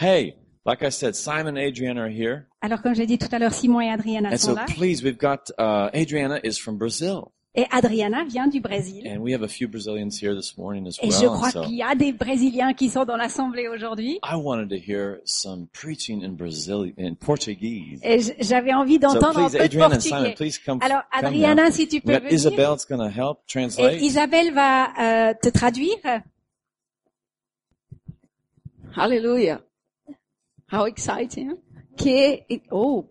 Hey, like I said, Simon and Adriana are here. Alors, comme j'ai dit tout à l'heure, Simon et Adriana And sont so là. please, we've got, uh, Adriana is from Brazil. Et Adriana vient du Brésil. And we have a few Brazilians here this morning as Et je well. crois And so qu'il y a des Brésiliens qui sont dans l'assemblée aujourd'hui. I wanted to hear some preaching in Brazil, in Portuguese. Et j- j'avais envie So d'entendre un peu de Adriana and Simon, portugais. please come. Alors, come now. Adriana, si tu We peux got venir. Isabel, it's going to help Et translate. Isabelle va euh, te traduire. Hallelujah. How exciting. Que, oh,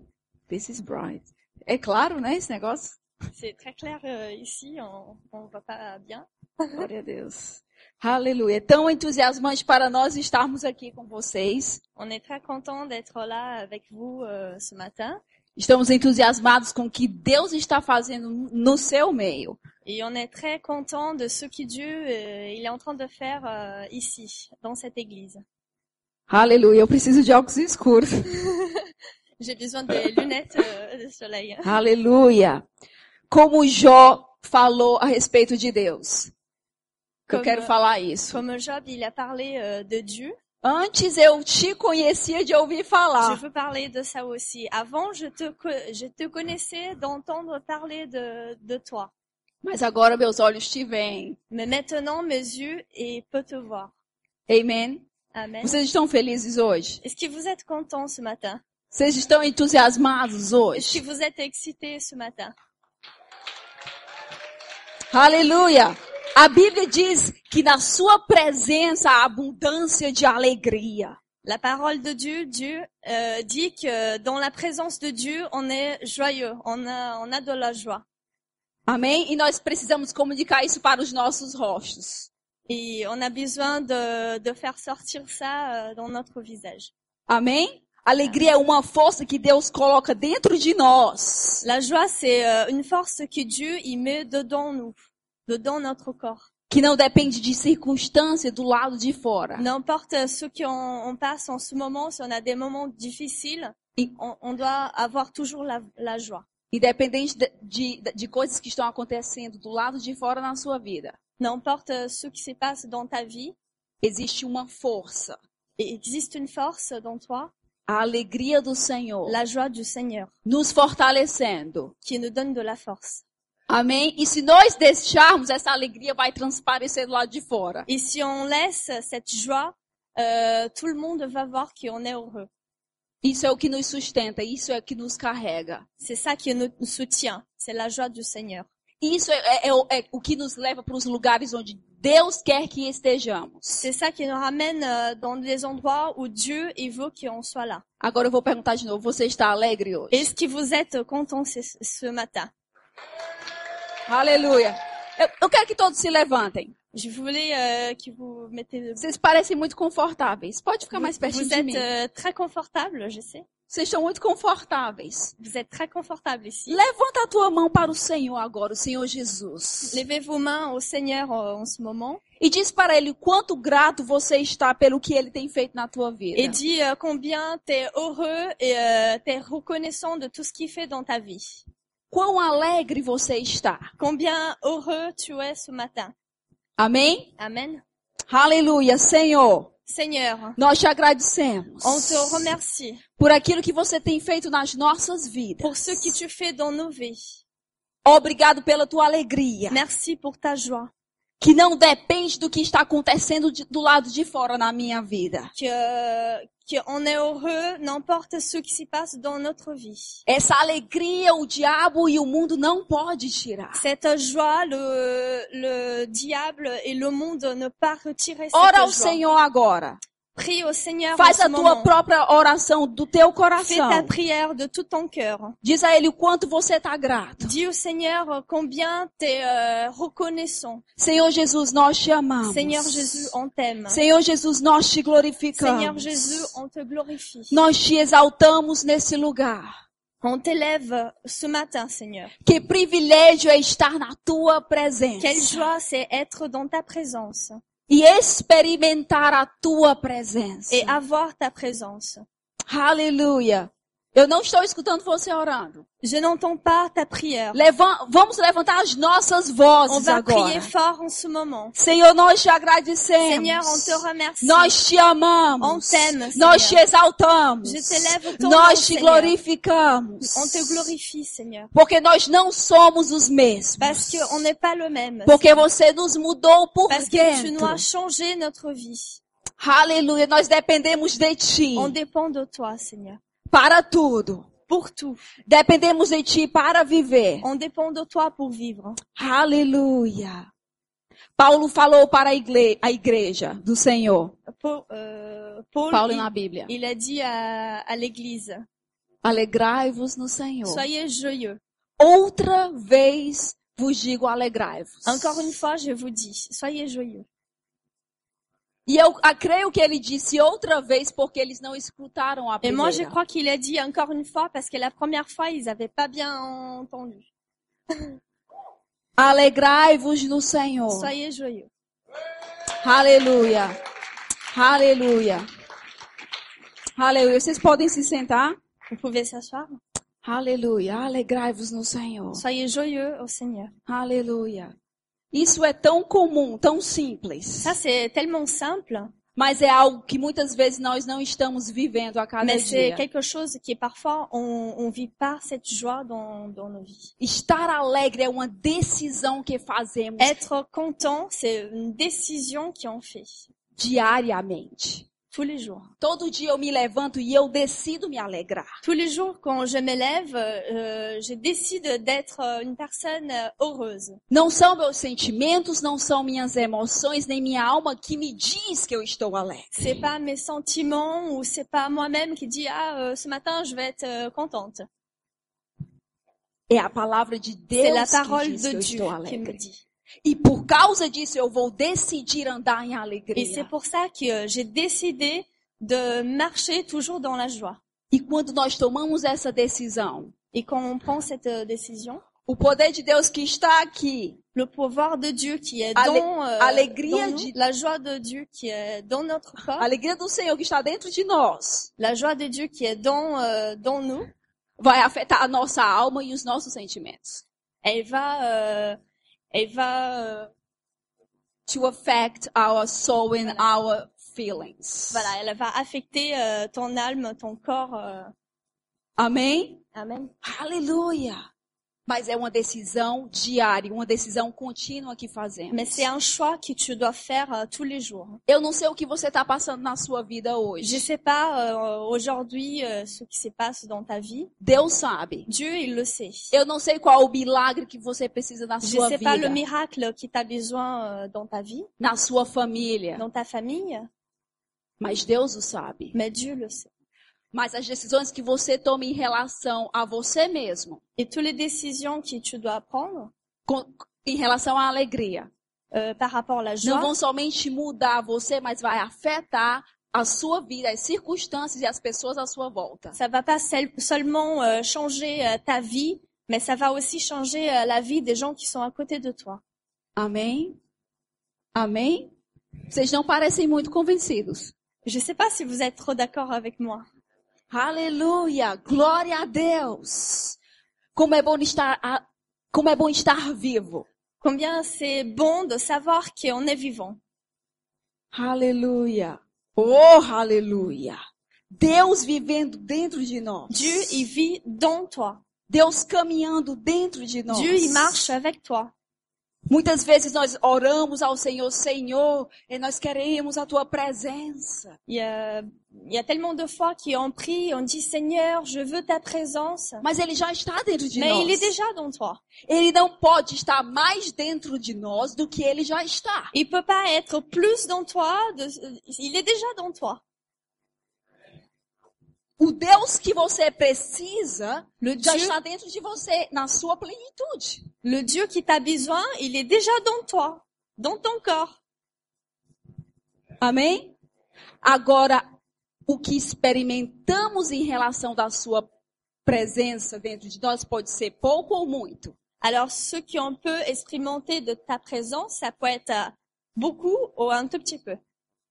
this is bright. É claro, né, esse negócio? C'est très clair euh, ici, on on voit pas bien. Glória a Deus. Aleluia. É tão entusiasmante para nós estarmos aqui com vocês. On est très content d'être là avec vous euh, ce matin Estamos entusiasmados com o que Deus está fazendo no seu meio. et on est très content de ce que Dieu euh, il est en train de faire euh, ici, dans cette église. Aleluia. Eu preciso de óculos escuros. J'ai besoin des lunettes de soleil. Aleluia. Como Jó falou a respeito de Deus. Eu Como- quero falar isso. Comme Job, il a parlé de Dieu. Antes eu te conhecia de ouvir Je falar. veux parler de ça aussi. Avant, je te, je te connaissais d'entendre parler de, de toi. Mas agora meus olhos te veem. Mais maintenant, mes yeux et peut te voir. Amen. Amen. Vocês estão felizes hoje? Est-ce que vous êtes contents ce matin? Vocês estão entusiasmados Est-ce que hoje? vous êtes excités ce matin? Aleluia! A Bíblia diz que na sua presença há abundância de alegria. La parole de Dieu, Dieu euh, dit que dans la présence de Dieu, on est joyeux, on a, on a de la joie. Amém? E nós precisamos comunicar isso para os nossos rostos. Et on a besoin de, de faire sortir ça euh, dans notre visage. Amém? Alegria é uma força que Deus coloca dentro de nós. La joie, c'est euh, une force que Dieu il met dedans nous, dedans notre corps. Que não depende de circunstância do lado de fora. N'importe ce qu'on on passe en ce moment, si on a des moments difficiles, Et- on, on doit avoir toujours la, la joie. Independente de, de, de coisas que estão acontecendo do lado de fora na sua vida. N'importe ce qui se passe dans ta vie, Existe uma força. existe une force dans toi, A alegria do Senhor. la joie du Seigneur, Nos fortalecendo. qui nous donne de la force. Amém? E se nós deixarmos, essa alegria vai transparecer do lado de fora. Et si on laisse cette joie, euh, tout le monde va voir qu'on est heureux. Isso é o que nos sustenta, isso é o que nos carrega. C'est ça qui nous soutient, c'est la joie du Seigneur. Isso é, é- é o- é o que nos leva para os lugares onde Deus quer que estejamos. C'est ça qui nous ramène euh, dans des endroits où Dieu il veut qu'on soit là. Agora eu vou perguntar de novo, você está alegre hoje? Est-ce que vous êtes contents ce, ce matin Aleluia. Eu, eu quero que todos se levantem. Je voulais euh, que vous mettez. Vocês parecem muito confortáveis. Pode ficar mais pertinho Vous de êtes mim. euh, très confortable, je sais. Vocês estão muito confortáveis. Vous êtes très ici. Levanta a tua mão para o Senhor agora, o Senhor Jesus. Levez vos mains au Seigneur euh, en ce moment E diz para Ele quanto grato você está pelo que Ele tem feito na tua vida. et dis euh, combien tu es heureux et euh, tu es reconnaissant de tout ce qu'il fait dans ta vie. Quão alegre você está. Combien heureux tu es ce matin. Amém? Amen. Aleluia, Senhor. Seigneur, Nós te agradecemos on te remercie por aquilo que você tem feito nas nossas vidas. pour ce que tu fais dans nos vies. Obrigado pela tua alegria, Merci pour ta joie. que não depende do que está acontecendo de- do lado de fora na minha vida. Que, est heureux n'importe ce qui se passe dans notre vie. Essa alegria o diabo e o mundo não pode tirar. Cette joie, le, le diable et le monde ne pas retirer Ora ao cette joie. Senhor agora. Prie au Seigneur Faz a tua própria oração do teu Fais ta coração. prière de tout ton cœur. Diz a ele o quanto você está grato. Dis au Seigneur combien tu es reconnaissant. Senhor Jesus, nós te amamos. Seigneur Jésus, on t'aime. Senhor Jesus, nós te glorificamos. Seigneur Jésus, on te glorifie. Nós te exaltamos nesse lugar. On t'élève ce matin, Seigneur. Que privilégio é estar na tua presença. Quelle joie c'est être dans ta présence E experimentar a tua presença. et avoir ta présence. Aleluia. Eu não estou escutando você orando. Je n'entends pas ta prière. Levan- vamos levantar as nossas On vozes va agora. prier fort en ce moment. Senhor, nós te agradecemos. Seigneur, on te remercie. Nós te amamos. On t'aime, Nós te exaltamos. Je t'élève ton Nós te Seigneur. glorificamos. On te glorifie, Seigneur. Porque nós não somos os mesmos. Parce qu'on n'est pas le même. Porque você nos mudou por Parce que tu nous dentro. as changé notre vie. Aleluia. Nós dependemos de ti On dépend de toi, Seigneur. Para tudo. Pour tout. Dependemos de ti para viver. On dépend de toi pour vivre. Aleluia. Paulo falou para a, igle- a igreja do Senhor. Paul, euh, Paul, Paulo il, na Bíblia. il a dit à, à l'église, Alegrai-vos no Senhor. soyez joyeux. Outra vez vos digo alegrai-vos. Encore une fois, je vous dis, soyez joyeux. Et moi, je primeira. crois qu'il a dit encore une fois parce que la première fois, ils n'avaient pas bien entendu. Alegrai-vos no Senhor. Soyez joyeux. Aleluia. Aleluia. Aleluia. Vocês podem se sentar? Vous pouvez s'asseoir. Aleluia. Alegrai-vos no Senhor. Soyez joyeux au Seigneur. Aleluia. Isso é tão comum, tão simples. Ça, c'est tellement simple, Mas é algo que muitas vezes nós não estamos vivendo a cada mais c'est dia. quelque chose qui est parfois, on ne vit pas cette joie dans, dans nos vies. Estar alegre é uma decisão que fazemos Être content, c'est une décision qu'on fait diariamente. Tous les jours. Todo dia eu me levanto e eu decido me alegrar. Tous les jours, quand je me lève, euh, je décide d'être euh, une personne euh, heureuse. Não são meus sentimentos, não são minhas emoções, nem minha alma que me diz que eu estou alegre. C'est pas mes sentiments ou c'est pas moi-même qui dit ah euh, ce matin je vais être euh, contente. É a palavra de C'est Deus la que parole diz de que eu Dieu estou qui me alegre. dit. E por causa disso eu vou decidir andar em Et c'est alegria. pour ça que euh, j'ai décidé de marcher toujours dans la joie. E quando nós tomamos essa decisão, Et quand on prend cette euh, décision, o poder de Deus que está aqui, le pouvoir de Dieu qui est Ale- dans, euh, alegria dans nous, de- la joie de Dieu qui est dans notre corps, alegria do Senhor que está dentro de nós, la joie de Dieu qui est dans, euh, dans nous, vai afetar a nossa alma e os nossos sentimentos. elle va, euh, elle va, euh, To affect our soul and our feelings. voilà, elle va affecter euh, ton âme, ton corps. euh. Amém? Amen. Aleluia! Mas é uma decisão diária, uma decisão contínua que fazemos. Mais c'est un choix que tu dois faire euh, tous les jours. Eu não sei o que você está passando na sua vida Je hoje. sais pas euh, aujourd'hui euh, ce qui se passe dans ta vie. Deus sabe. Dieu, il le sait. Eu não sei qual o milagre que você precisa na Je sua sais pas le vida, miracle qui t'a besoin euh, dans ta vie, na sua família, dans ta famille, mas Deus o sabe. mais Dieu le sait. Mas as decisões que você toma em relação a você mesmo, Et toutes les décisions que tu dois prendre com- em relação à alegria, euh, par rapport à la não joie, vão somente mudar você, mas vai afetar a sua vida, as circunstâncias e as pessoas à sua volta. ça va pas seul- seulement euh, changer euh, ta vie, mais ça va aussi changer euh, la vie des gens qui sont à côté de toi. Amém? Amém? Vocês não parecem muito convencidos. Je sais pas si vous êtes trop d'accord avec moi. Aleluia! Glória a Deus! Como é bom estar, a- como é bom estar vivo. Combien c'est bon de savoir qu'on est vivant. Aleluia! Oh, aleluia! Deus vivendo dentro de nós. Dieu, il vit dans toi. Deus caminhando dentro de nós. Dieu, il marche avec toi. Muitas vezes nós oramos ao Senhor, Senhor, e nós queremos a tua presença. Il y a, il y a tellement de fois qu'on prie, on dit Seigneur, je veux ta présence. Mas ele já está dentro de Mais nós. il est déjà dans toi. Ele não pode estar mais dentro de nós do que ele já está. Il peut pas être plus dans toi. de- il est déjà dans toi. O Deus que você precisa Le já Dieu, está dentro de você, na sua plenitude. le Dieu qui t'a besoin, il est déjà dans toi, dans ton corps. Amém? Agora, o que experimentamos em relação da sua presença dentro de nós pode ser pouco ou muito. Alors, ce qu'on peut expérimenter de ta présence, ça peut être beaucoup ou un tout petit peu.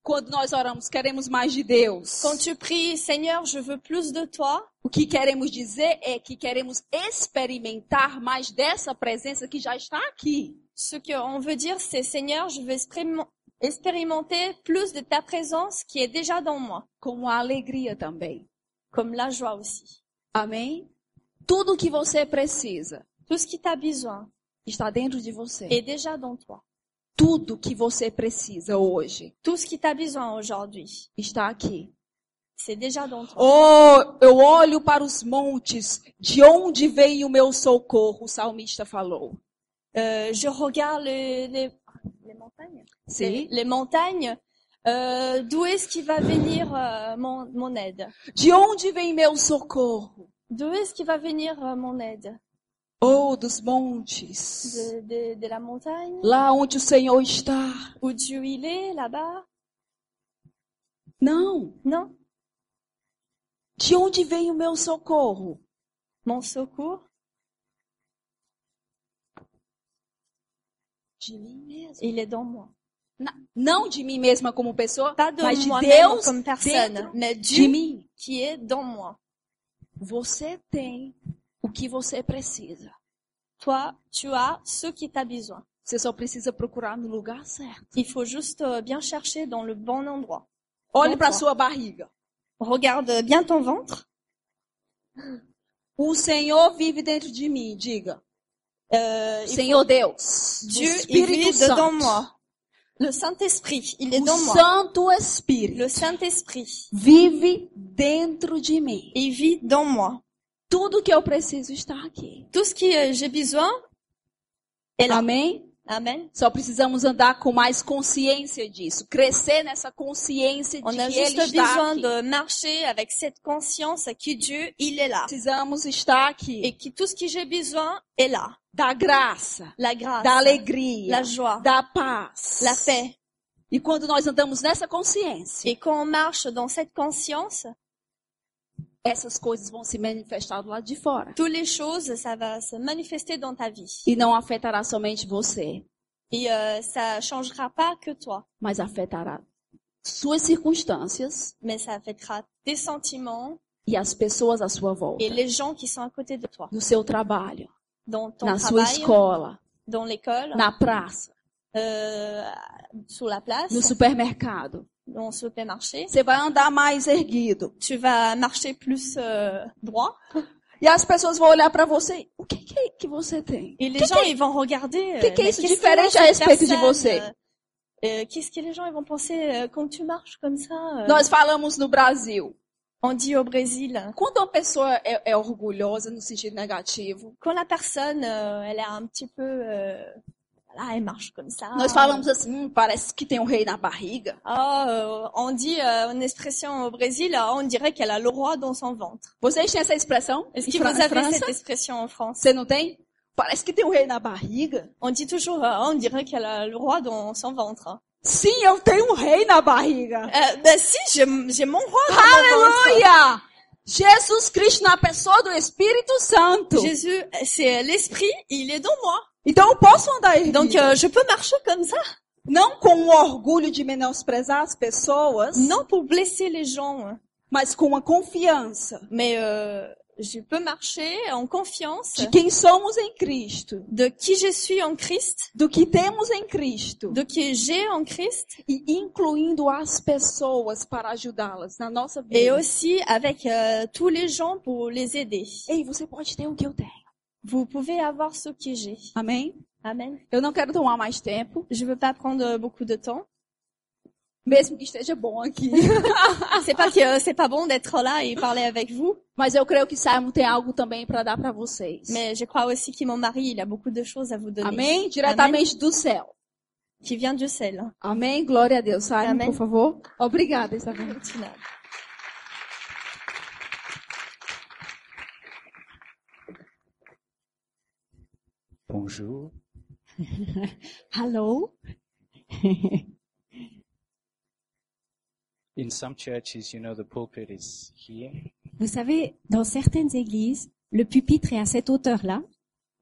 Quando nós oramos, queremos mais de Deus. Quand tu pries, Seigneur, je veux plus de toi, O que queremos dizer é que queremos experimentar mais dessa presença que já está aqui. ce qu'on veut dire, c'est Seigneur, je veux expérim- expérimenter plus de ta présence qui est déjà dans moi, Com a alegria também. comme la joie aussi. Amém? Tudo que você precisa Tout ce qui t'a besoin está dentro de você. est déjà dans toi. Tudo que você precisa hoje Tout ce qui t'a besoin aujourd'hui, está aqui. c'est déjà dans toi. Oh, eu olho para os montes, de onde vem o meu socorro? O salmista falou. Euh, je regarde les, les, les montagnes. Les, Sim. les montagnes. Euh, D'où est-ce qui va venir euh, mon, mon aide De onde vem meu socorro? D'où est-ce qui va venir euh, mon aide Oh, dos montes. de, de, de la montagne Lá onde o Senhor está. Où Dieu il est, là-bas Não. Non. De onde vem o meu socorro? Mon secours De mim mesmo. Il est dans moi. Na- Não de mim mesma como pessoa, Pas de mas de Deus comme personne, dentro mais de mim. qui est dans moi. Você tem o que você precisa. Toi, tu as ce qui t'a besoin. Você só precisa procurar no lugar certo. Il faut juste euh, bien chercher dans le bon endroit. Olhe para sua barriga. Regarde bien ton ventre. O Senhor vive dentro de mim, diga. Euh, Senhor Deus, Dieu, vit dedans moi. Le Saint-Esprit, il est o dans moi. Santo Espírito Le Saint-Esprit, vive dentro de mim. il vit dans moi. Tudo que eu preciso está aqui. Tout ce que euh, j'ai besoin est là. Amém? Amen. Só precisamos andar com mais consciência disso, crescer nessa consciência de On a que Ele está besoin aqui. de marcher avec cette conscience que Dieu, il est là. Precisamos estar aqui. Et que tout ce que j'ai besoin est là. Da graça, La grâce, da alegria, la joie, da paz. la paix. E quando nós andamos nessa consciência, Et quand on marche dans cette conscience, essas coisas vão se manifestar do lado de fora. toutes les choses, ça va se manifester dans ta vie. E não afetará somente você, Et euh, ça changera pas que toi, mas afetará suas circunstâncias mais ça affectera tes sentiments e as pessoas à sua volta. et les gens qui sont à côté de toi. No seu trabalho, Dans ton na sua escola, dans l'école, na praça, euh, sur la place, no supermercado. Dans supermarché. Você vai andar mais erguido. Tu vas marcher plus euh, droit E as pessoas vão olhar para você. O que, que é que você tem? et les gens ils vont regarder. euh, que- que mais est-ce qu'est-ce différent qu'il a, respeito de você? euh, euh, Qu'est-ce que les gens ils vont penser euh, quand tu marches comme ça euh, Nós falamos no Brasil. On dit au Brésil, Quando uma pessoa é, é orgulhosa no sentido negativo, quand la personne euh, elle est un petit peu, euh, là elle marche comme ça. nós falamos assim, hum, parece que tem um rei na barriga. Ah, euh, on dit euh, une expression au Brésil, ah, on dirait qu'elle a le roi dans son ventre. Vocês têm essa expressão? Est-ce que vous avez França? cette expression en France? Você não tem? Parece que tem um rei na barriga. On dit toujours, ah, on dirait qu'elle a le roi dans son ventre. Sim, eu tenho um rei na barriga. Euh, ben si, j'ai mon roi dans mon ventre. Jesus Cristo na pessoa do Espírito Santo. Jésus, c'est l'esprit, il est dans moi. Então eu posso andar erguido. Donc euh, je peux marcher comme ça. Não com o orgulho de menosprezar as pessoas, Non pour blesser les gens, mas com a confiança mais euh, je peux marcher en confiance de quem somos em Cristo, de qui je suis en Christ, do que temos em Cristo, de qui j'ai en Christ, e incluindo as pessoas para ajudá-las na nossa vida. et aussi avec euh, tous les gens pour les aider. Ei, você pode ter o que eu tenho. Vous pouvez avoir ce que j'ai. Amém? Amen. Eu não quero tomar mais tempo, Je veux pas prendre beaucoup de temps. mesmo que esteja bom aqui. C'est pas que euh, c'est pas bon d'être là et parler avec vous, Mas eu creio que Simon tem algo também para dar para vocês. mais je crois aussi que mon mari, il a beaucoup de choses à vous donner. Amém? Diretamente do céu. Qui vient du ciel. Amém? Glória a Deus. Simon, Amém. por favor. Obrigada, Isabel. Bonjour. Hello. In some churches, you know, the pulpit is here, Vous savez, dans certaines églises, le pupitre est à cette hauteur-là,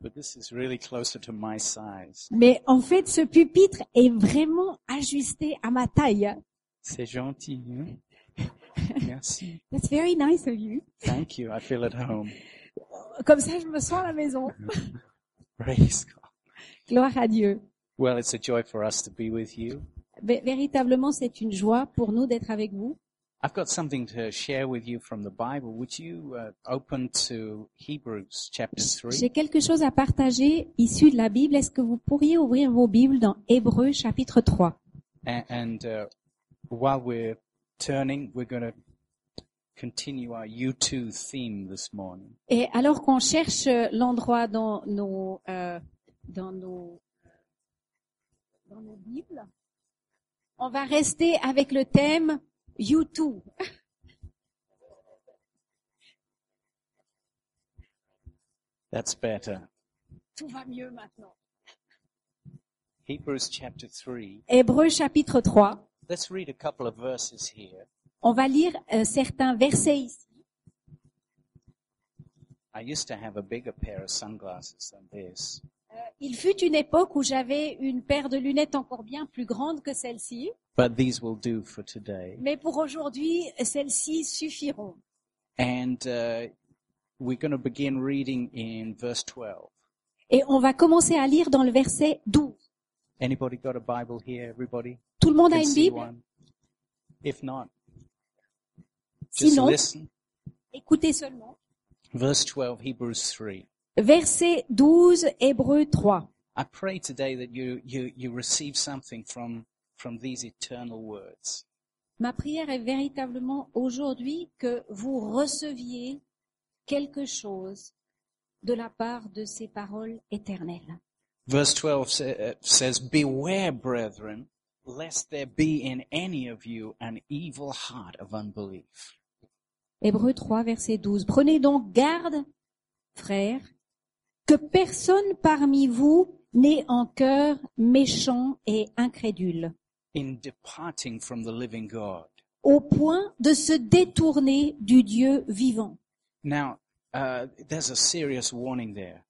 but this is really closer to my size. mais en fait, ce pupitre est vraiment ajusté à ma taille. C'est gentil. Hein? Merci. That's very nice of you. Thank you. I feel at home. Comme ça, je me sens à la maison. Praise God. Gloire à Dieu. Well, it's a joy for us to be with you. Vé- Véritablement, c'est une joie pour nous d'être avec vous. I've got something to share with you from the Bible. Would you uh, open to Hebrews chapter 3? J'ai quelque chose à partager issu de la Bible. Est-ce que vous pourriez ouvrir vos Bibles dans Hébreux chapitre 3 And, and uh, while we're turning, we're going to continue our U2 theme this morning. Et alors qu'on cherche l'endroit dans nos, euh, dans nos, dans nos Bibles, on va rester avec le thème You Too. That's better. Tout va mieux maintenant. Hebrews chapter 3. Hébreux chapitre 3. Let's read a couple of verses here. On va lire euh, certains versets ici. I used to have a bigger pair of sunglasses than this. Il fut une époque où j'avais une paire de lunettes encore bien plus grande que celle-ci, But these will do for today. mais pour aujourd'hui, celles-ci suffiront. And uh, we're going to begin reading in verse 12. Et on va commencer à lire dans le verset 12. Anybody got a Bible here? Everybody? Tout le monde a une Bible? one? If not, just Sinon, listen. écoutez seulement. Verse 12, Hebrews 3. Verset 12, Hébreux 3. I pray today that you, you, you receive something from, from these eternal words. Ma prière est véritablement aujourd'hui que vous receviez quelque chose de la part de ces paroles éternelles. Verse 12 sa- uh, says, Beware, brethren, lest there be in any of you an evil heart of unbelief. Hébreux 3, verset 12. Prenez donc garde, frères, que personne parmi vous n'ait un cœur méchant et incrédule, in departing from the living God. au point de se détourner du Dieu vivant. Now, uh, there's a serious warning there.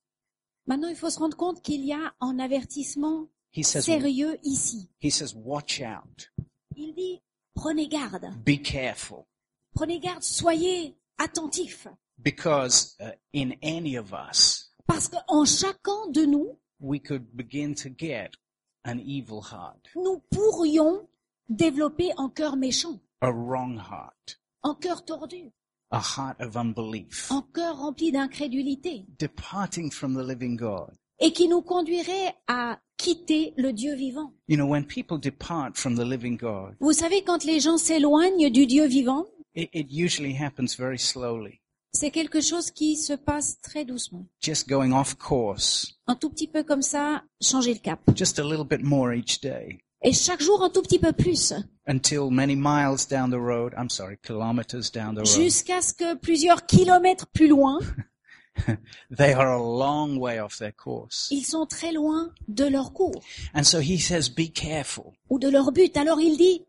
Maintenant, il faut se rendre compte qu'il y a un avertissement He says, sérieux ici. he says, watch out, Il dit, prenez garde, be careful, prenez garde, soyez attentifs, because uh, in any of us, parce qu'en chacun de nous, we could begin to get an evil heart, nous pourrions développer un cœur méchant, a wrong heart, un cœur tordu, a heart of unbelief, un cœur rempli d'incrédulité, departing from the living God. et qui nous conduirait à quitter le Dieu vivant. You know, when people depart from the living God, Vous savez, quand les gens s'éloignent du Dieu vivant, it, it usually happens very slowly, c'est quelque chose qui se passe très doucement. just going off course, Un tout petit peu comme ça, changer le cap. just a little bit more each day. Et chaque jour, un tout petit peu plus, until many miles down the road, I'm sorry, kilometers down the road, jusqu'à ce que plusieurs kilomètres plus loin, they are a long way off their course. ils sont très loin de leur cours And so he says, be careful. ou de leur but. Alors il dit,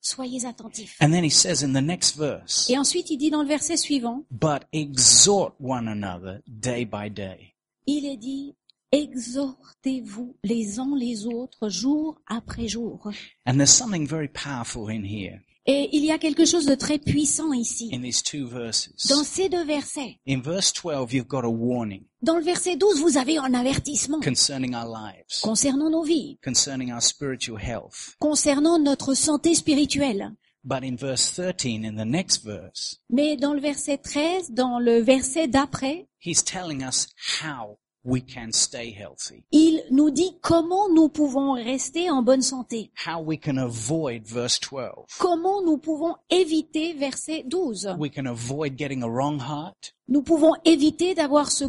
soyez attentifs. And then he says in the next verse, Et ensuite, il dit dans le verset suivant, but exhort one another day by day. il est dit, exhortez-vous les uns les autres jour après jour. And there's something very powerful in here, Et il y a quelque chose de très puissant ici, in these two verses. dans ces deux versets. In verse 12, you've got a warning Dans le verset 12, vous avez un avertissement concerning our lives, concernant nos vies, concerning our spiritual health. concernant notre santé spirituelle. But in verse 13, in the next verse, Mais dans le verset 13, dans le verset d'après, he's telling us how we can stay healthy. il nous dit comment nous pouvons rester en bonne santé, how we can avoid verse 12. comment nous pouvons éviter verset 12. We can avoid getting a wrong heart. Nous pouvons éviter d'avoir ce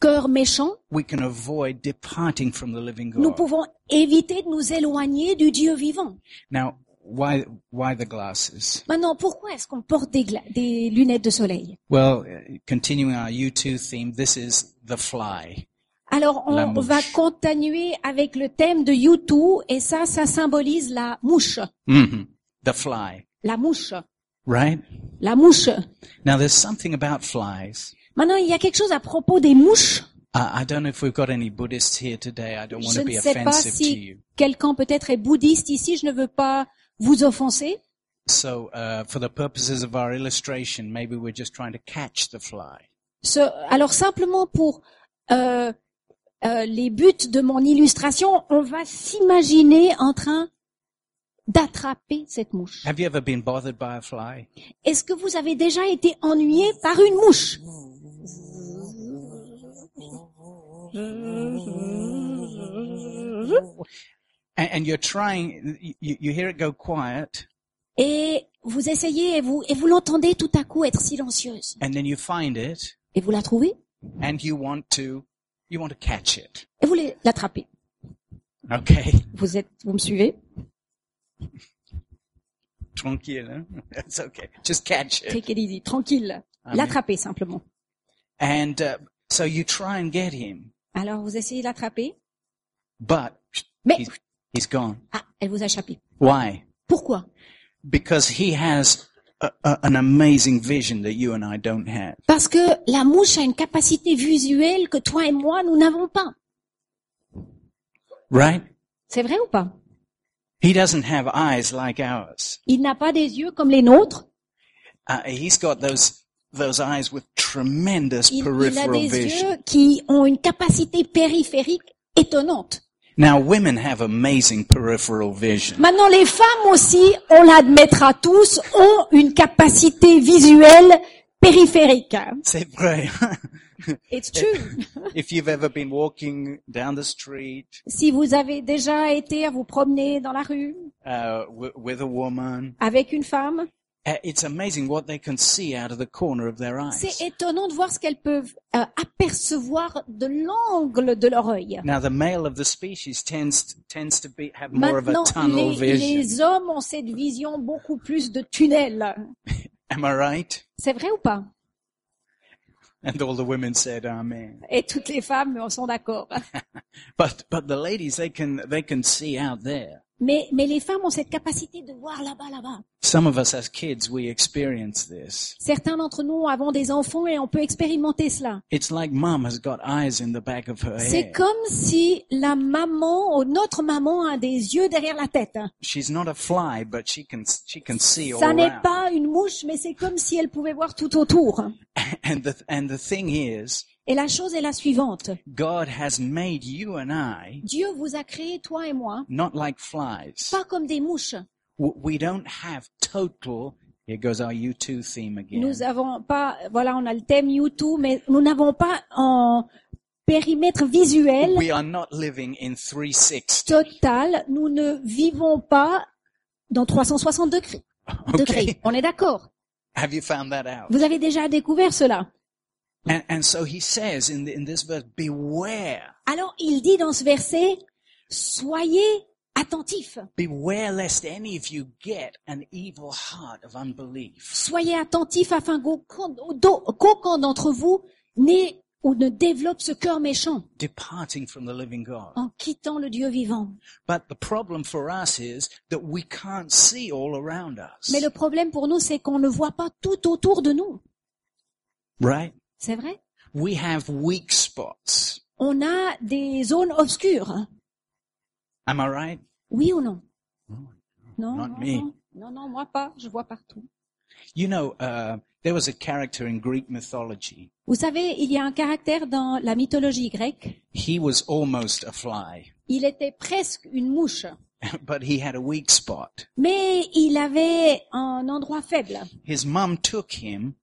cœur méchant, We can avoid departing from the living nous God. pouvons éviter de nous éloigner du Dieu vivant. Now, why, why the glasses? Maintenant, pourquoi est-ce qu'on porte des, des lunettes de soleil? Well, continuing our U2 theme, this is the fly. Alors, on va continuer avec le thème de YouTube et ça, ça symbolise la mouche. Mhm. The fly, La mouche. right? La mouche. Now, there's something about flies. Maintenant, il y a quelque chose à propos des mouches. I, don't know if we've got any Buddhists here today. I don't want to ne be sais pas offensive to si you. quelqu'un peut-être est bouddhiste ici. Je ne veux pas vous offenser. So, uh, for the purposes of our illustration, maybe we're just trying to catch the fly. Ce- alors simplement pour euh, euh, les buts de mon illustration, on va s'imaginer en train d'attraper cette mouche. Have you ever been bothered by a fly? Est-ce que vous avez déjà été ennuyé par une mouche? And, and you're trying, you, you hear it go quiet, et vous essayez et vous et vous l'entendez tout à coup être silencieuse. And then you find it, et vous la trouvez? And you want to, you want to catch it. et vous les- l'attrapez. Okay? Vous êtes vous me suivez? Tranquille, hein? That's okay. Just catch it. Take it easy, tranquille. L'attraper simplement. And uh, so you try and get him, Alors vous essayez de l'attraper, but mais he's, he's gone. ah, elle vous a échappé. Why? Pourquoi? Because he has a, a, an amazing vision that you and I don't have. Parce que la mouche a une capacité visuelle que toi et moi nous n'avons pas. Right? C'est vrai ou pas? He doesn't have eyes like ours. Il n'a pas des yeux comme les nôtres. Uh, he's got those those eyes with tremendous Il, il a peripheral des vision. yeux qui ont une capacité périphérique étonnante. Now, women have amazing peripheral vision. Maintenant, les femmes aussi, on l'admettra tous, ont une capacité visuelle périphérique. C'est vrai. It's true. if you've ever been walking down the street si vous avez déjà été à vous promener dans la rue uh, with a woman, avec une femme, it's amazing what they can see out of the corner of their eyes. c'est étonnant de voir ce qu'elles peuvent euh, apercevoir de l'angle de leur œil. Now, the male of the species tends tends to be have more of a Maintenant, tunnel les, hommes ont cette vision beaucoup plus de tunnel. Am I right? C'est vrai ou pas? And all the women said, "Amen." Et toutes les femmes sont d'accord. But but the ladies, they can they can see out there. Mais, mais les femmes ont cette capacité de voir là-bas, là-bas. Some of us as kids, we experience this. Certains d'entre nous avons des enfants et on peut expérimenter cela. It's like mom has got eyes in the back of her C'est head. comme si la maman, ou notre maman a des yeux derrière la tête. She's not a fly, but she can she can see all Ça n'est pas une mouche, mais c'est comme si elle pouvait voir tout autour. And the and the thing is, Et la chose est la suivante. God has made you and I Dieu vous a créé, toi et moi, not like flies. pas comme des mouches. We don't have total. Here goes our U2 theme again. Nous avons pas, voilà, on a le thème YouTube, mais nous n'avons pas en périmètre visuel We are not living in 360. total. Nous ne vivons pas dans 360 degrés. On est d'accord. Have you found that out? Vous avez déjà découvert cela? And, and so he says in, the, in this verse, beware. Alors, il dit dans ce verset, soyez attentifs. Beware lest any of you get an evil heart of unbelief. Soyez attentifs afin qu'aucun d'entre vous n'ait ou ne développe ce cœur méchant departing from the living God. en quittant le Dieu vivant. But the problem for us is that we can't see all around us. Mais le problème pour nous, c'est qu'on ne voit pas tout autour de nous. Right? C'est vrai? We have weak spots. On a des zones obscures. Am I right? Oui ou non? Non, not non, me. non, non, non, moi pas. Je vois partout. You know, uh, there was a character in Greek mythology. Vous savez, il y a un caractère dans la mythologie grecque. He was almost a fly, Il était presque une mouche, but he had a weak spot. mais il avait un endroit faible. His mum took him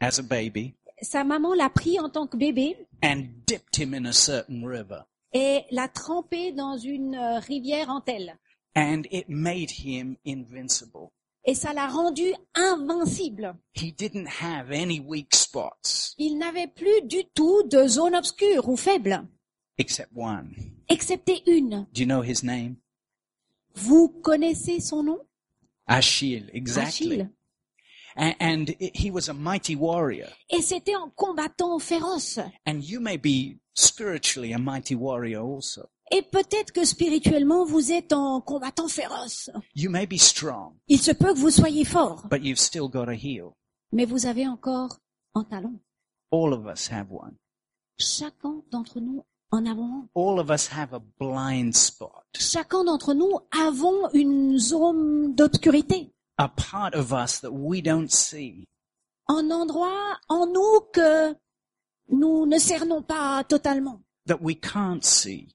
as a baby Sa maman l'a pris en tant que bébé and dipped him in a certain river. et l'a trempé dans une euh, rivière en telle. And it made him invincible. Et ça l'a rendu invincible. He didn't have any weak spots Il n'avait plus du tout de zone obscure ou faible, except one. excepté une. Do you know his name? Vous connaissez son nom? Achille, exactly. Achille. And i- he was a mighty warrior. Et c'était un combattant féroce. And you may be spiritually a mighty warrior also. Et peut-être que spirituellement, vous êtes un combattant féroce. You may be strong, Il se peut que vous soyez fort, but you've still got a heel. mais vous avez encore un talon. All of us have one. Chacun d'entre nous en avons un. All of us have a blind spot. Chacun d'entre nous avons une zone d'obscurité. A part of us that we don't see. un endroit en nous que nous ne cernons pas totalement, that we can't see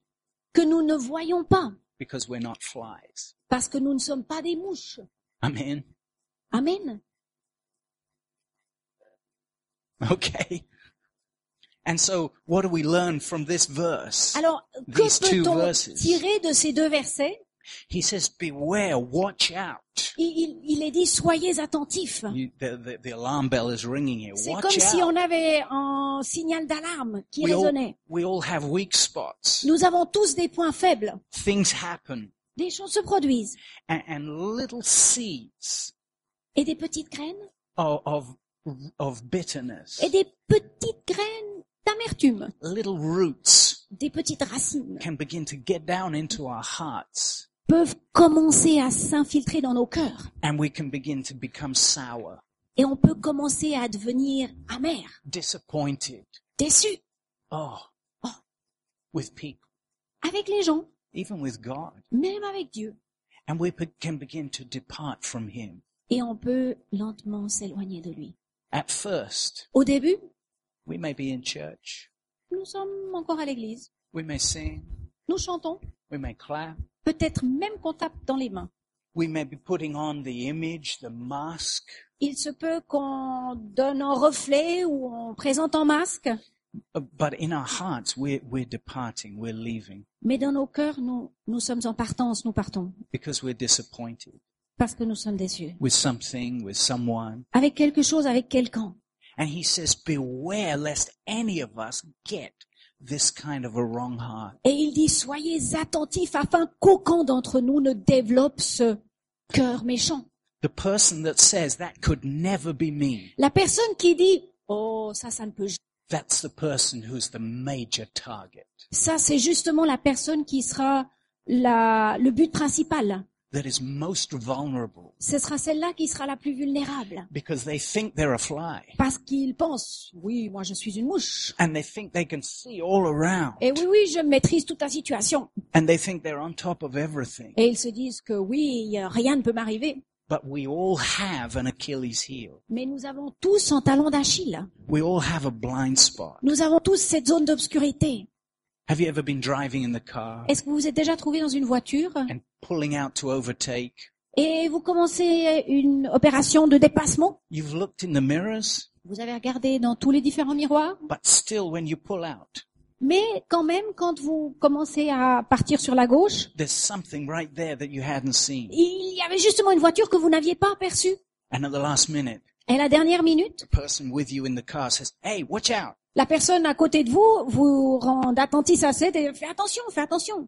que nous ne voyons pas, because we're not flies. parce que nous ne sommes pas des mouches. Amen. Amen. Okay. And so what do we learn from this verse? Alors, que peut-on tirer de ces deux versets? He says, beware, watch out. il, il- est dit, soyez attentifs. You, the, the, the alarm bell is ringing here. C'est comme si out. on avait un signal d'alarme qui We all, résonnait. we all have weak spots. Nous avons tous des points faibles. Things happen. Des choses se produisent. And, and little seeds Et des petites graines. of, of, of bitterness, Et des petites graines d'amertume. little roots Des petites racines. can begin to get down into our hearts. Peuvent commencer à s'infiltrer dans nos cœurs. And we can begin to become sour, Et on peut commencer à devenir amer, disappointed. déçu Oh, oh, with people, avec les gens, even with God. même avec Dieu. And we be- can begin to depart from Him. Et on peut lentement s'éloigner de lui. At first, Au début, we may be in church. nous sommes encore à l'église. We may sing. Nous chantons. We may clap. Peut-être même qu'on tape dans les mains. We may be putting on the image, the mask. Il se peut qu'on donne un reflet ou on présente un masque. uh, But in our hearts, we're, we're departing. We're leaving Mais dans nos cœurs, nous, nous sommes en partance, nous partons. because we're disappointed Parce que nous sommes déçus. with something, with someone. Avec quelque chose, avec quelqu'un. And he says, beware lest any of us get this kind of a wrong heart. Et il dit, soyez attentifs afin qu'aucun d'entre nous ne développe ce cœur méchant. The person that says that could never be me, La personne qui dit, oh, ça, ça ne peut, that's the person who's the major target. ça, c'est justement la personne qui sera la, le but principal. That is most vulnerable Ce sera celle-là qui sera la plus vulnérable. because they think they're a fly Parce qu'ils pensent, oui, moi, je suis une mouche. and they think they can see all around Et oui, oui, je maîtrise toute la situation. and they think they're on top of everything. Et ils se disent que oui, rien ne peut m'arriver. But we all have an Achilles heel. Mais nous avons tous un talon d'Achille. We all have a blind spot. Nous avons tous cette zone d'obscurité. Have you ever been driving in the car Est-ce que vous vous êtes déjà trouvé dans une voiture and pulling out to overtake? et vous commencez une opération de dépassement? You've looked in the mirrors, Vous avez regardé dans tous les différents miroirs? but still when you pull out, Mais quand même, quand vous commencez à partir sur la gauche, there's something right there that you hadn't seen. il y avait justement une voiture que vous n'aviez pas aperçue. And at the last minute, Et la dernière minute, the person with you in the car says, Hey, watch out. La personne à côté de vous vous rend attentif à cette et fait attention, fais attention.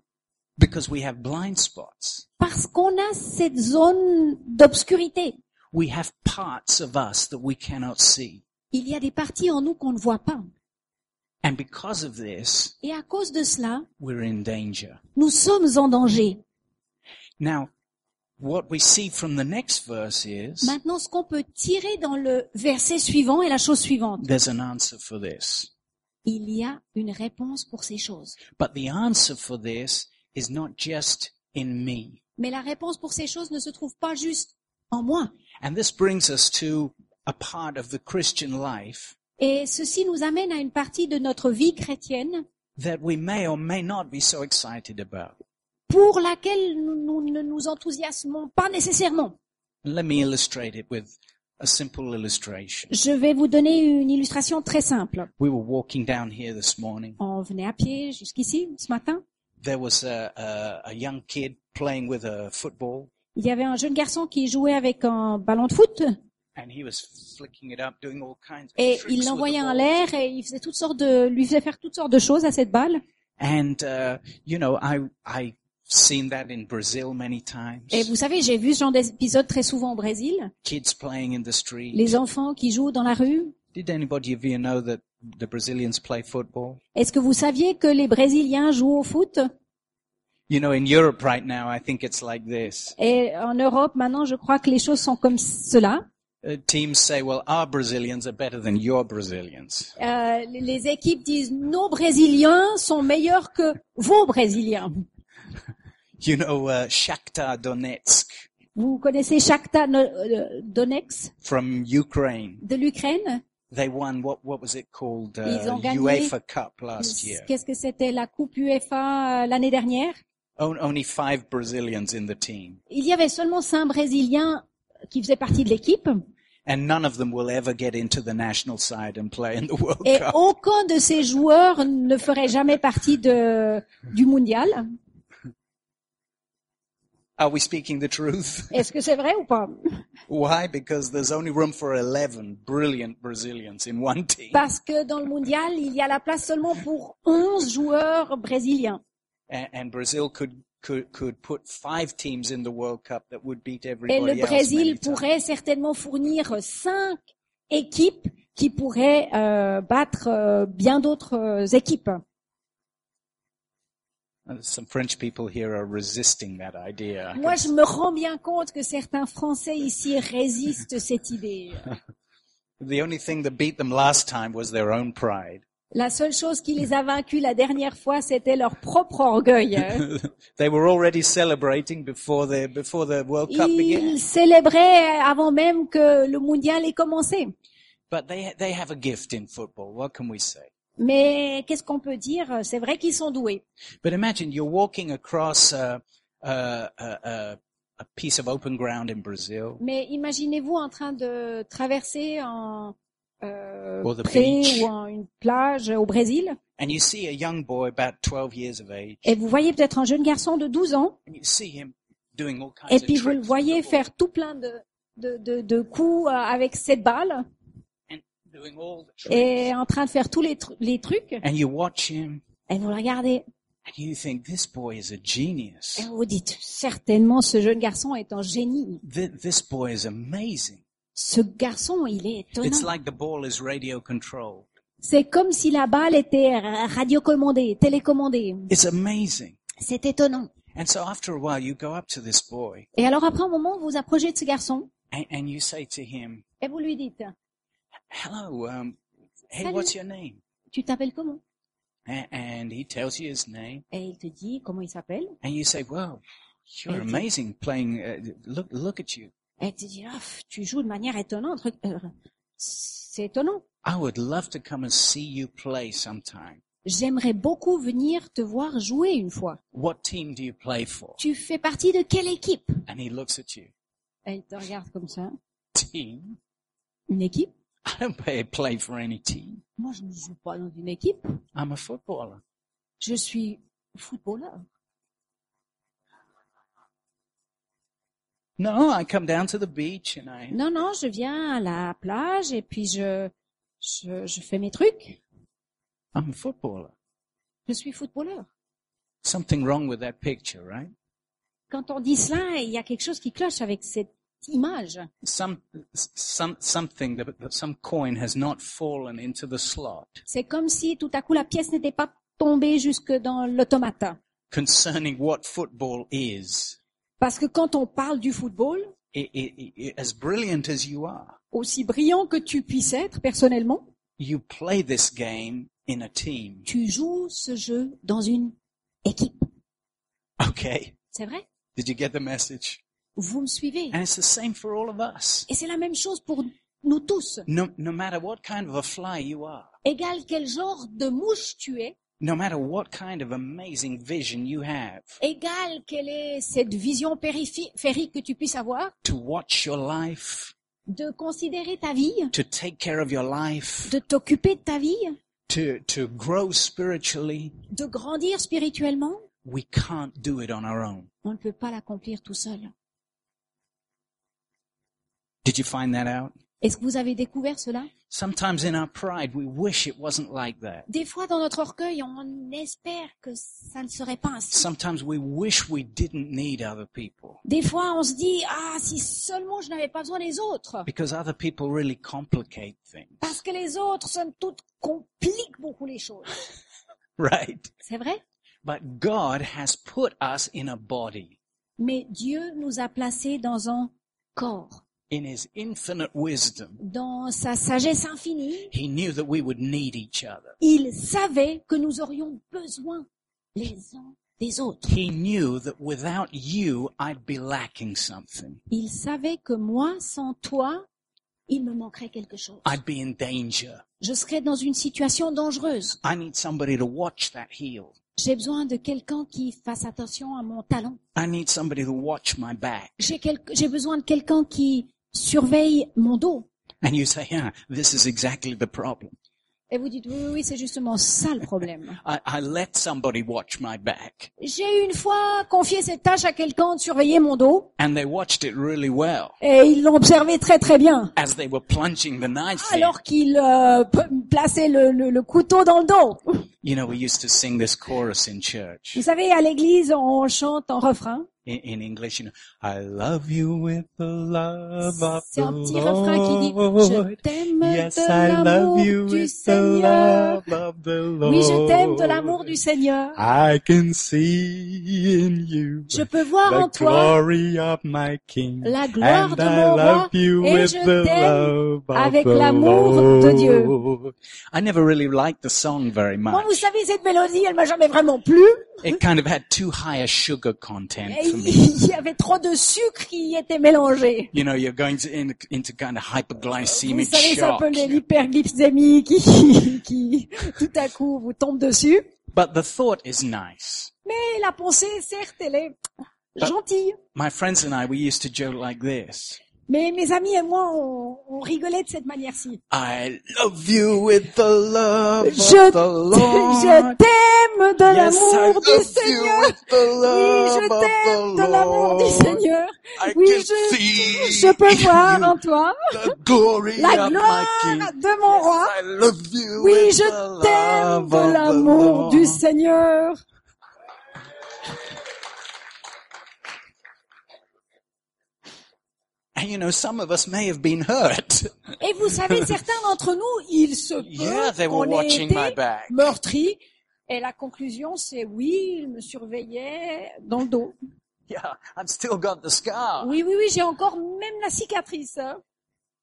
Because we have blind spots. Parce qu'on a cette zone d'obscurité. We have parts of us that we cannot see. Il y a des parties en nous qu'on ne voit pas. And because of this, Et à cause de cela, we're in danger. nous sommes en danger. Now, what we see from the next verse is Maintenant, ce qu'on peut tirer dans le verset suivant est la chose suivante. there's an answer for this. Il y a une réponse pour ces choses. But the answer for this is not just in me. Mais la réponse pour ces choses ne se trouve pas juste en moi. And this brings us to a part of the Christian life Et ceci nous amène à une partie de notre vie chrétienne that we may or may not be so excited about. Pour laquelle nous, nous ne nous enthousiasmons pas nécessairement. Let me illustrate it with a simple illustration. Je vais vous donner une illustration très simple. We were walking down here this morning. On venait à pied jusqu'ici ce matin. There was a, a, a young kid playing with a football Il y avait un jeune garçon qui jouait avec un ballon de foot and he was flicking it up, doing all kinds of et il l'envoyait en l'air et il faisait toutes sortes de, lui faisait faire toutes sortes de choses à cette balle. And, uh, you know, I, seen that in Brazil many times. Et vous savez, j'ai vu ce genre d'épisode très souvent au Brésil. Kids playing in the street. Les enfants qui jouent dans la rue. Did anybody of you know that the Brazilians play football? Est-ce que vous saviez que les Brésiliens jouent au foot? You know, in Europe right now, I think it's like this. Et en Europe, maintenant, je crois que les choses sont comme cela. Uh, teams say, well, our Brazilians are better than your Brazilians. Euh, les équipes disent nos Brésiliens sont meilleurs que vos Brésiliens. You know, uh, Shakhtar Donetsk Vous connaissez Shakhtar euh, Donetsk? From Ukraine. de l'Ukraine? They won what what was it called Ils ont uh, gagné- UEFA Cup last year. Qu'est-ce que c'était la Coupe UEFA euh, l'année dernière? On- Only five Brazilians in the team, Il y avait seulement cinq Brésiliens qui faisaient partie de l'équipe and none of them will ever get into the national side and play in the World et Cup. aucun de ces joueurs ne ferait jamais partie de, du mondial. Are we speaking the truth? Est-ce que c'est vrai ou pas? Why? Because there's only room for 11 brilliant Brazilians in one team. Parce que dans le mondial, il y a la place seulement pour 11 joueurs brésiliens. And, and Brazil could, could, could put five teams in the World Cup that would beat Et le. Brésil pourrait certainement fournir cinq équipes qui pourraient euh, battre euh, bien d'autres euh, équipes. Uh, Some French people here are resisting that idea. Moi, je me rends bien compte que certains Français ici résistent cette idée. The only thing that beat them last time was their own pride. La seule chose qui les a vaincus la dernière fois, c'était leur propre orgueil. hein. they were already celebrating before the before the World Cup began. Ils célébraient avant même que le mondial ait commencé. But they they have a gift in football. What can we say? Mais qu'est-ce qu'on peut dire? C'est vrai qu'ils sont doués. But imagine you're walking across a piece of open ground in Brazil, Mais imaginez-vous en train de traverser un euh, Or the pré beach. ou un- une plage au Brésil. And you see a young boy about 12 years of age, et vous voyez peut-être un jeune garçon de 12 ans. And you see him doing all kinds et of puis vous le voyez faire tout plein de, de, de, de coups euh, avec cette balle et en train de faire tous les, tru- les trucs And you watch him, et vous le regardez and you think this boy is a genius. et vous dites certainement ce jeune garçon est un génie. Th- This boy is amazing. Ce garçon, il est It's étonnant. like the ball is radio controlled. C'est comme si la balle était ra- radiocommandée, télécommandée. It's amazing. C'est étonnant. And so after a while, you go up to this boy Et alors après un moment, vous vous approchez de ce garçon and, and you say to him, et vous lui dites, hello, um, hey, Salut. what's your name? tu t'appelles comment? A- And he tells you his name, Et il te dit comment il s'appelle. and you say, "Well, you're dit- amazing playing. Uh, look, look at you. Et il te dit, ah, pff, tu joues de manière étonnante. Euh, C'est étonnant. I would love to come and see you play sometime. J'aimerais beaucoup venir te voir jouer une fois. What team do you play for?" Tu fais partie de quelle équipe? And he looks at you. Et il te regarde comme ça. Team? Une équipe? I don't play, play for any team. Moi, je ne joue pas dans une équipe. I'm a footballer. Je suis footballeur. No, I come down to the beach and I Non, non, je viens à la plage et puis je, je, je fais mes trucs. I'm a footballer. Je suis footballeur. Something wrong with that picture, right? Quand on dit cela, il y a quelque chose qui cloche avec cette image. Some, some, something some coin has not fallen into the slot C'est comme si tout à coup la pièce n'était pas tombée jusque dans l'automate. concerning what football is. Parce que quand on parle du football, I i i as brilliant as you are, aussi brillant que tu puisses être personnellement, you play this game in a team. tu joues ce jeu dans une équipe. Okay. C'est vrai? Did you get the message? Vous me suivez. And it's the same for all of us. Et c'est la même chose pour nous tous. No, no matter what kind of a fly you are, Égal quel genre de mouche tu es, no matter what kind of amazing vision you have. Égal quelle est cette vision périphérique que tu puisses avoir, to watch your life, de considérer ta vie, to take care of your life, de t'occuper de ta vie, to, to grow spiritually, de grandir spirituellement, we can't do it on our own. on ne peut pas l'accomplir tout seul. Did you find that out? Est-ce que vous avez découvert cela? Sometimes in our pride, we wish it wasn't like that. Des fois, dans notre orgueil, on espère que ça ne serait pas ainsi. Sometimes we wish we didn't need other people Des fois, on se dit, ah, si seulement je n'avais pas besoin des autres. because other people really complicate things. Parce que les autres, somme toute, compliquent beaucoup les choses. Right? C'est vrai? But God has put us in a body. Mais Dieu nous a placés dans un corps. In His infinite wisdom, Dans sa sagesse infinie, He knew that we would need each other. il savait que nous aurions besoin les uns des autres. He knew that without you, I'd be lacking something. Il savait que moi, sans toi, il me manquerait quelque chose. I'd be in danger. Je serais dans une situation dangereuse. I need somebody to watch that heel. J'ai besoin de quelqu'un qui fasse attention à mon talon. I need somebody to watch my back. J'ai quel- j'ai besoin de quelqu'un qui surveille mon dos. And you say, yeah, this is exactly the problem. Et vous dites, oui, oui, oui, c'est justement ça le problème. I, I let somebody watch my back J'ai une fois confié cette tâche à quelqu'un de surveiller mon dos and they watched it really well et ils l'ont observé très très bien. as they were plunging the knife in. Alors qu'il euh, p- plaçait le, le- le couteau dans le dos. You know, we used to sing this chorus in church Vous savez, à l'église, on chante en refrain. In, in English, you know, I love you with the love of C'est the un petit refrain qui dit, je Lord. t'aime Yes, de I love l'amour you du with the Seigneur. love of the Lord. Oui, je t'aime de l'amour du Seigneur. I can see in you Je peux voir en the toi glory of my King. la gloire And de I mon love roi you et with je the t'aime love of avec the l'amour de Dieu. Lord. I never really liked the song very Moi, much. vous savez, cette mélodie, elle m'a jamais vraiment plu. It kind of had too high a sugar content Et. Il y avait trop de sucre qui y était mélangé. You know, you're going to in, into kind of Vous savez, l'hyperglycémie qui, qui, tout à coup, vous tombe dessus. But the thought is nice. Mais la pensée, certes, elle est gentille. My friends and I, we used to joke like this. Mais mes amis et moi, on, on rigolait de cette manière-ci. I love you with the love Je, of the Lord. je t'aime de Yes, l'amour du Seigneur. with the Oui, je t'aime de l'amour du. Seigneur. I Oui, je, peux voir en toi glory la gloire de mon roi. I love you Oui, je t'aime de l'amour du. Seigneur. you know, some of us may have been hurt. Et vous savez, certains d'entre nous, il se peut Yeah, they were qu'on ait watching my été back. meurtris. Et la conclusion, c'est oui, il me surveillait dans le dos. Yeah, I've still got the scar. Oui, oui, oui, j'ai encore même la cicatrice. hein.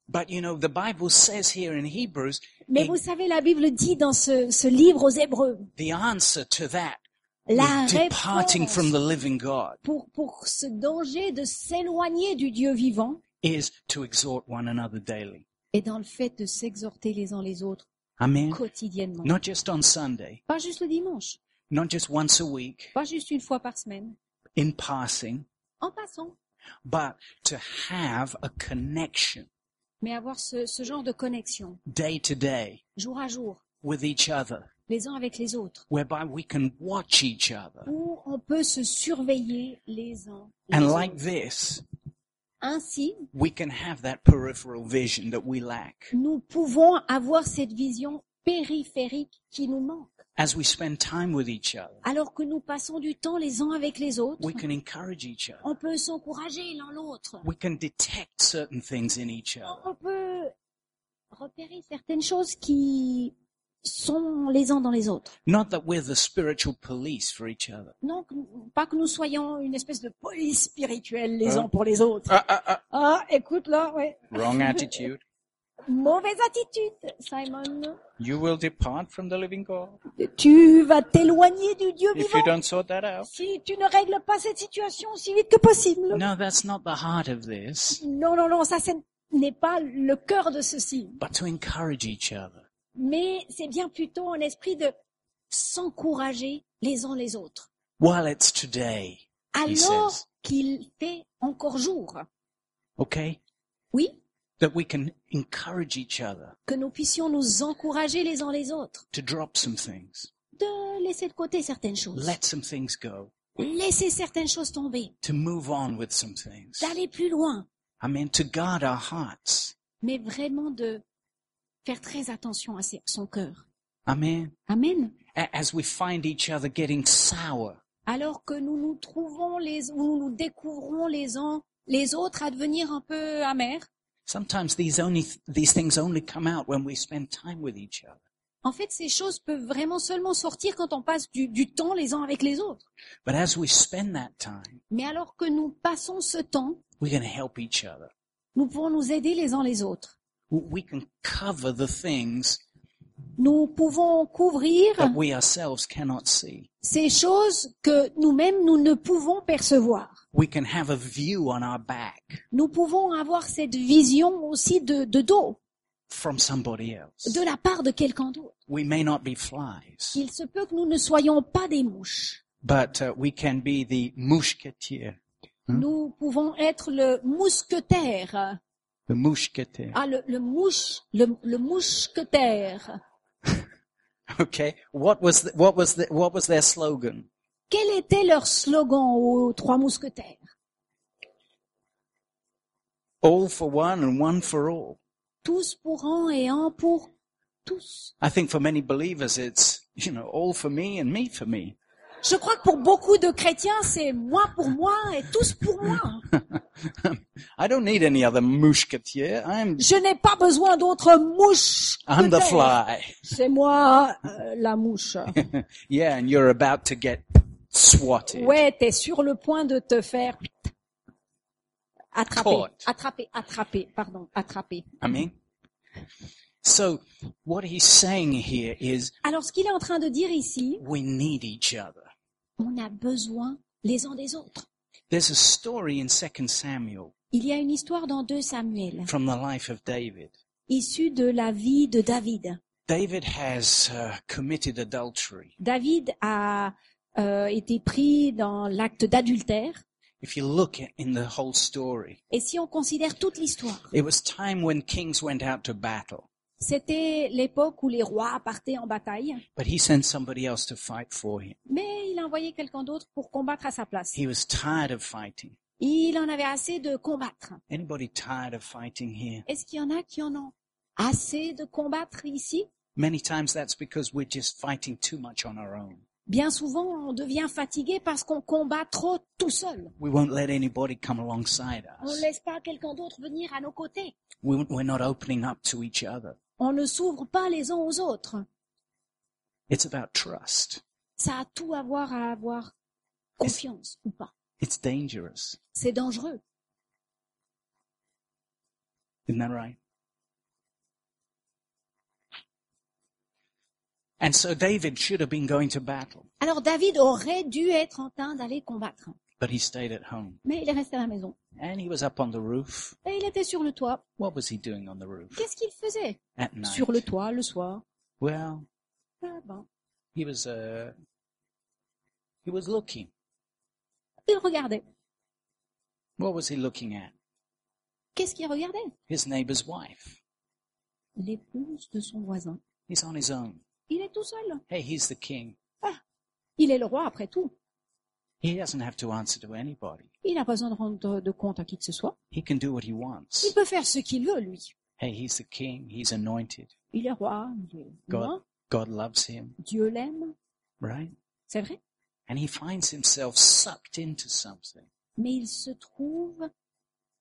But you know, the Bible says here in Hebrews, Mais vous savez, la Bible dit dans ce, ce livre aux Hébreux, the answer to that la departing réponse from the living God pour, pour ce danger de s'éloigner du Dieu vivant is to exhort one another daily. est dans le fait de s'exhorter les uns les autres Amen. quotidiennement. Not just on Sunday, Pas juste le dimanche, not just once a week. Pas juste une fois par semaine, in passing, en passant, but to have a connection. Mais avoir ce, ce genre de connexion, day to day. Jour à jour, with each other, les uns avec les autres, whereby we can watch each other. où on peut se surveiller les uns les And like autres. this, Ainsi, we can have that peripheral vision that we lack. nous pouvons avoir cette vision périphérique qui nous manque. As we spend time with each other, Alors que nous passons du temps les uns avec les autres, we can encourage each other. on peut s'encourager l'un l'autre. We can detect certain things in each other. On peut repérer certaines choses qui sont les uns dans les autres. Not that we're the spiritual police for each other. Non, pas que nous soyons une espèce de police spirituelle les Hein? uns pour les autres. Ah, ah, ah. Ah, écoute là, ouais. Wrong attitude. Mauvaise attitude, Simon. You will depart from the living God Tu vas t'éloigner du Dieu if you vivant don't sort that out. si tu ne règles pas cette situation aussi vite que possible. No, that's not the heart of this, Non, non, non, ça n'est pas le cœur de ceci. but to encourage each other. Mais c'est bien plutôt un esprit de s'encourager les uns les autres. While it's today, he Alors qu'il fait encore jour. okay? Oui, That we can encourage each other que nous puissions nous encourager les uns les autres, to drop some things, de laisser de côté certaines choses, let some things go, laisser certaines choses tomber, to move on with some things. d'aller plus loin, I mean, to guard our hearts. mais vraiment de faire très attention à son cœur. Amen. Amen. A- As we find each other getting sour, Alors que nous nous trouvons les, ou nous nous découvrons les uns les autres à devenir un peu amers. sometimes these only these things only come out when we spend time with each other. En fait, ces choses peuvent vraiment seulement sortir quand on passe du, du temps les uns avec les autres. But as we spend that time, Mais alors que nous passons ce temps, we can help each other. nous pouvons nous aider les uns les autres. W- We can cover the things Nous pouvons couvrir that we ourselves cannot see. ces choses que nous-mêmes nous ne pouvons percevoir. We can have a view on our back Nous pouvons avoir cette vision aussi de, de dos, from somebody else. de la part de quelqu'un d'autre. We may not be flies, Il se peut que nous ne soyons pas des mouches. but uh, we can be the mushketier. Nous pouvons être le mousquetaire. The mushketier. Ah, le, le mouche, le, le mousquetaire. Okay. What was the, what was the, what was their slogan? Quel était leur slogan aux trois mousquetaires? All for one and one for all. Tous pour un et un pour tous. I think for many believers, it's you know all for me and me for me. Je crois que pour beaucoup de chrétiens, c'est moi pour moi et tous pour moi. I don't need any other mushketier. I'm Je n'ai pas besoin d'autres mouches. I'm the fly. C'est moi euh, la mouche. Yeah, and you're about to get swatted. Ouais, t'es sur le point de te faire attraper, Caught. attraper, attraper, pardon, attraper. I mean, so what he's saying here is Alors, ce qu'il est en train de dire ici, we need each other. On a besoin les uns des autres. There's a story in 2 Samuel Il y a une histoire dans 2 Samuel, from the life of David. issue de la vie de David. David has uh, committed adultery. David a euh, été pris dans l'acte d'adultère. If you look in the whole story, Et si on considère toute l'histoire, it was time when kings went out to battle, c'était l'époque où les rois partaient en bataille, but he sent somebody else to fight for him. mais il a envoyé quelqu'un d'autre pour combattre à sa place. He was tired of fighting. Il en avait assez de combattre. Anybody tired of fighting here? Est-ce qu'il y en a qui en ont assez de combattre ici? Many times that's because we're just fighting too much on our own. Bien souvent, on devient fatigué parce qu'on combat trop tout seul. We won't let anybody come alongside On ne us. laisse pas quelqu'un d'autre venir à nos côtés. We- We're not opening up to each other. On ne s'ouvre pas les uns aux autres. It's about trust. Ça a tout à voir à avoir confiance ou pas. It's dangerous. C'est dangereux. Isn't that right? And so David should have been going to battle, Alors David aurait dû être en train d'aller combattre. But he stayed at home. Mais il est resté à la maison. And he was up on the roof. Et il était sur le toit. What was he doing on the roof? Qu'est-ce qu'il faisait? At night? Sur le toit, le soir. Well, Ah ben, he was uh, he was looking. il regardait. What was he looking at? Qu'est-ce qu'il regardait? His neighbor's wife. L'épouse de son voisin. He's on his own. Il est tout seul. Hey, he's the king. Il est le roi après tout. He doesn't have to answer to anybody. Il n'a pas besoin de rendre de compte à qui que ce soit. He can do what he wants. Il peut faire ce qu'il veut, lui. Hey, he's the king. He's anointed. Il est roi. Il est God. God loves him, Dieu l'aime. right? C'est vrai. And he finds himself sucked into something Mais il se trouve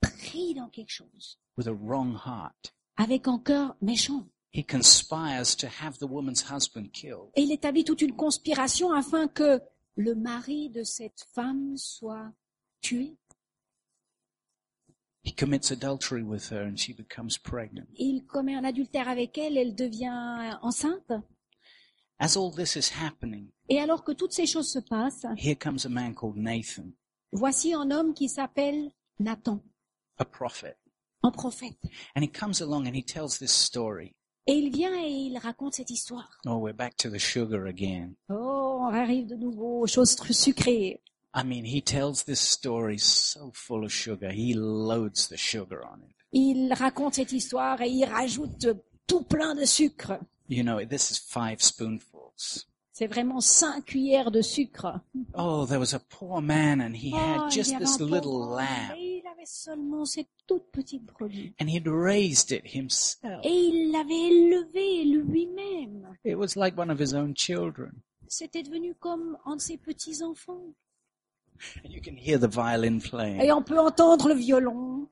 pris dans quelque chose. with a wrong heart. Avec un cœur méchant. He conspires to have the woman's husband killed. Et il établit toute une conspiration afin que le mari de cette femme soit tué? He commits adultery with her and she becomes pregnant. Il commet un adultère avec elle, elle devient enceinte? As all this is happening, Et alors que toutes ces choses se passent, here comes a man called Nathan, voici un homme qui s'appelle Nathan, a prophet. un prophète. And he comes along and he tells this story. Et il vient et il raconte cette histoire. Oh, we're back to the sugar again. Oh, on arrive de nouveau aux choses sucrées. I mean, he tells this story so full of sugar. He loads the sugar on it. Il raconte cette histoire et il rajoute tout plein de sucre. You know, this is five spoonfuls. C'est vraiment cinq cuillères de sucre. Oh, there was a poor man and he Oh, had il just y avait this un pauvre little homme lamb et il avait seulement cette toute petite brebis. and he'd raised it himself. Et il l'avait élevé lui-même. It was like one of his own children. C'était devenu comme un de ses petits-enfants. And you can hear the violin playing. Et on peut entendre le violon.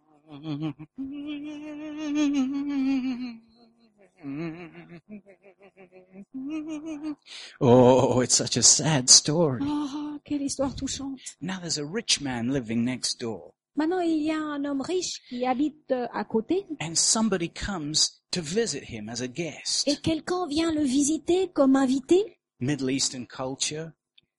Oh, it's such a sad story. Oh, quelle histoire touchante. Now there's a rich man living next door. Maintenant, il y a un homme riche qui habite euh, à côté and somebody comes to visit him as a guest. et quelqu'un vient le visiter comme invité. Middle Eastern culture.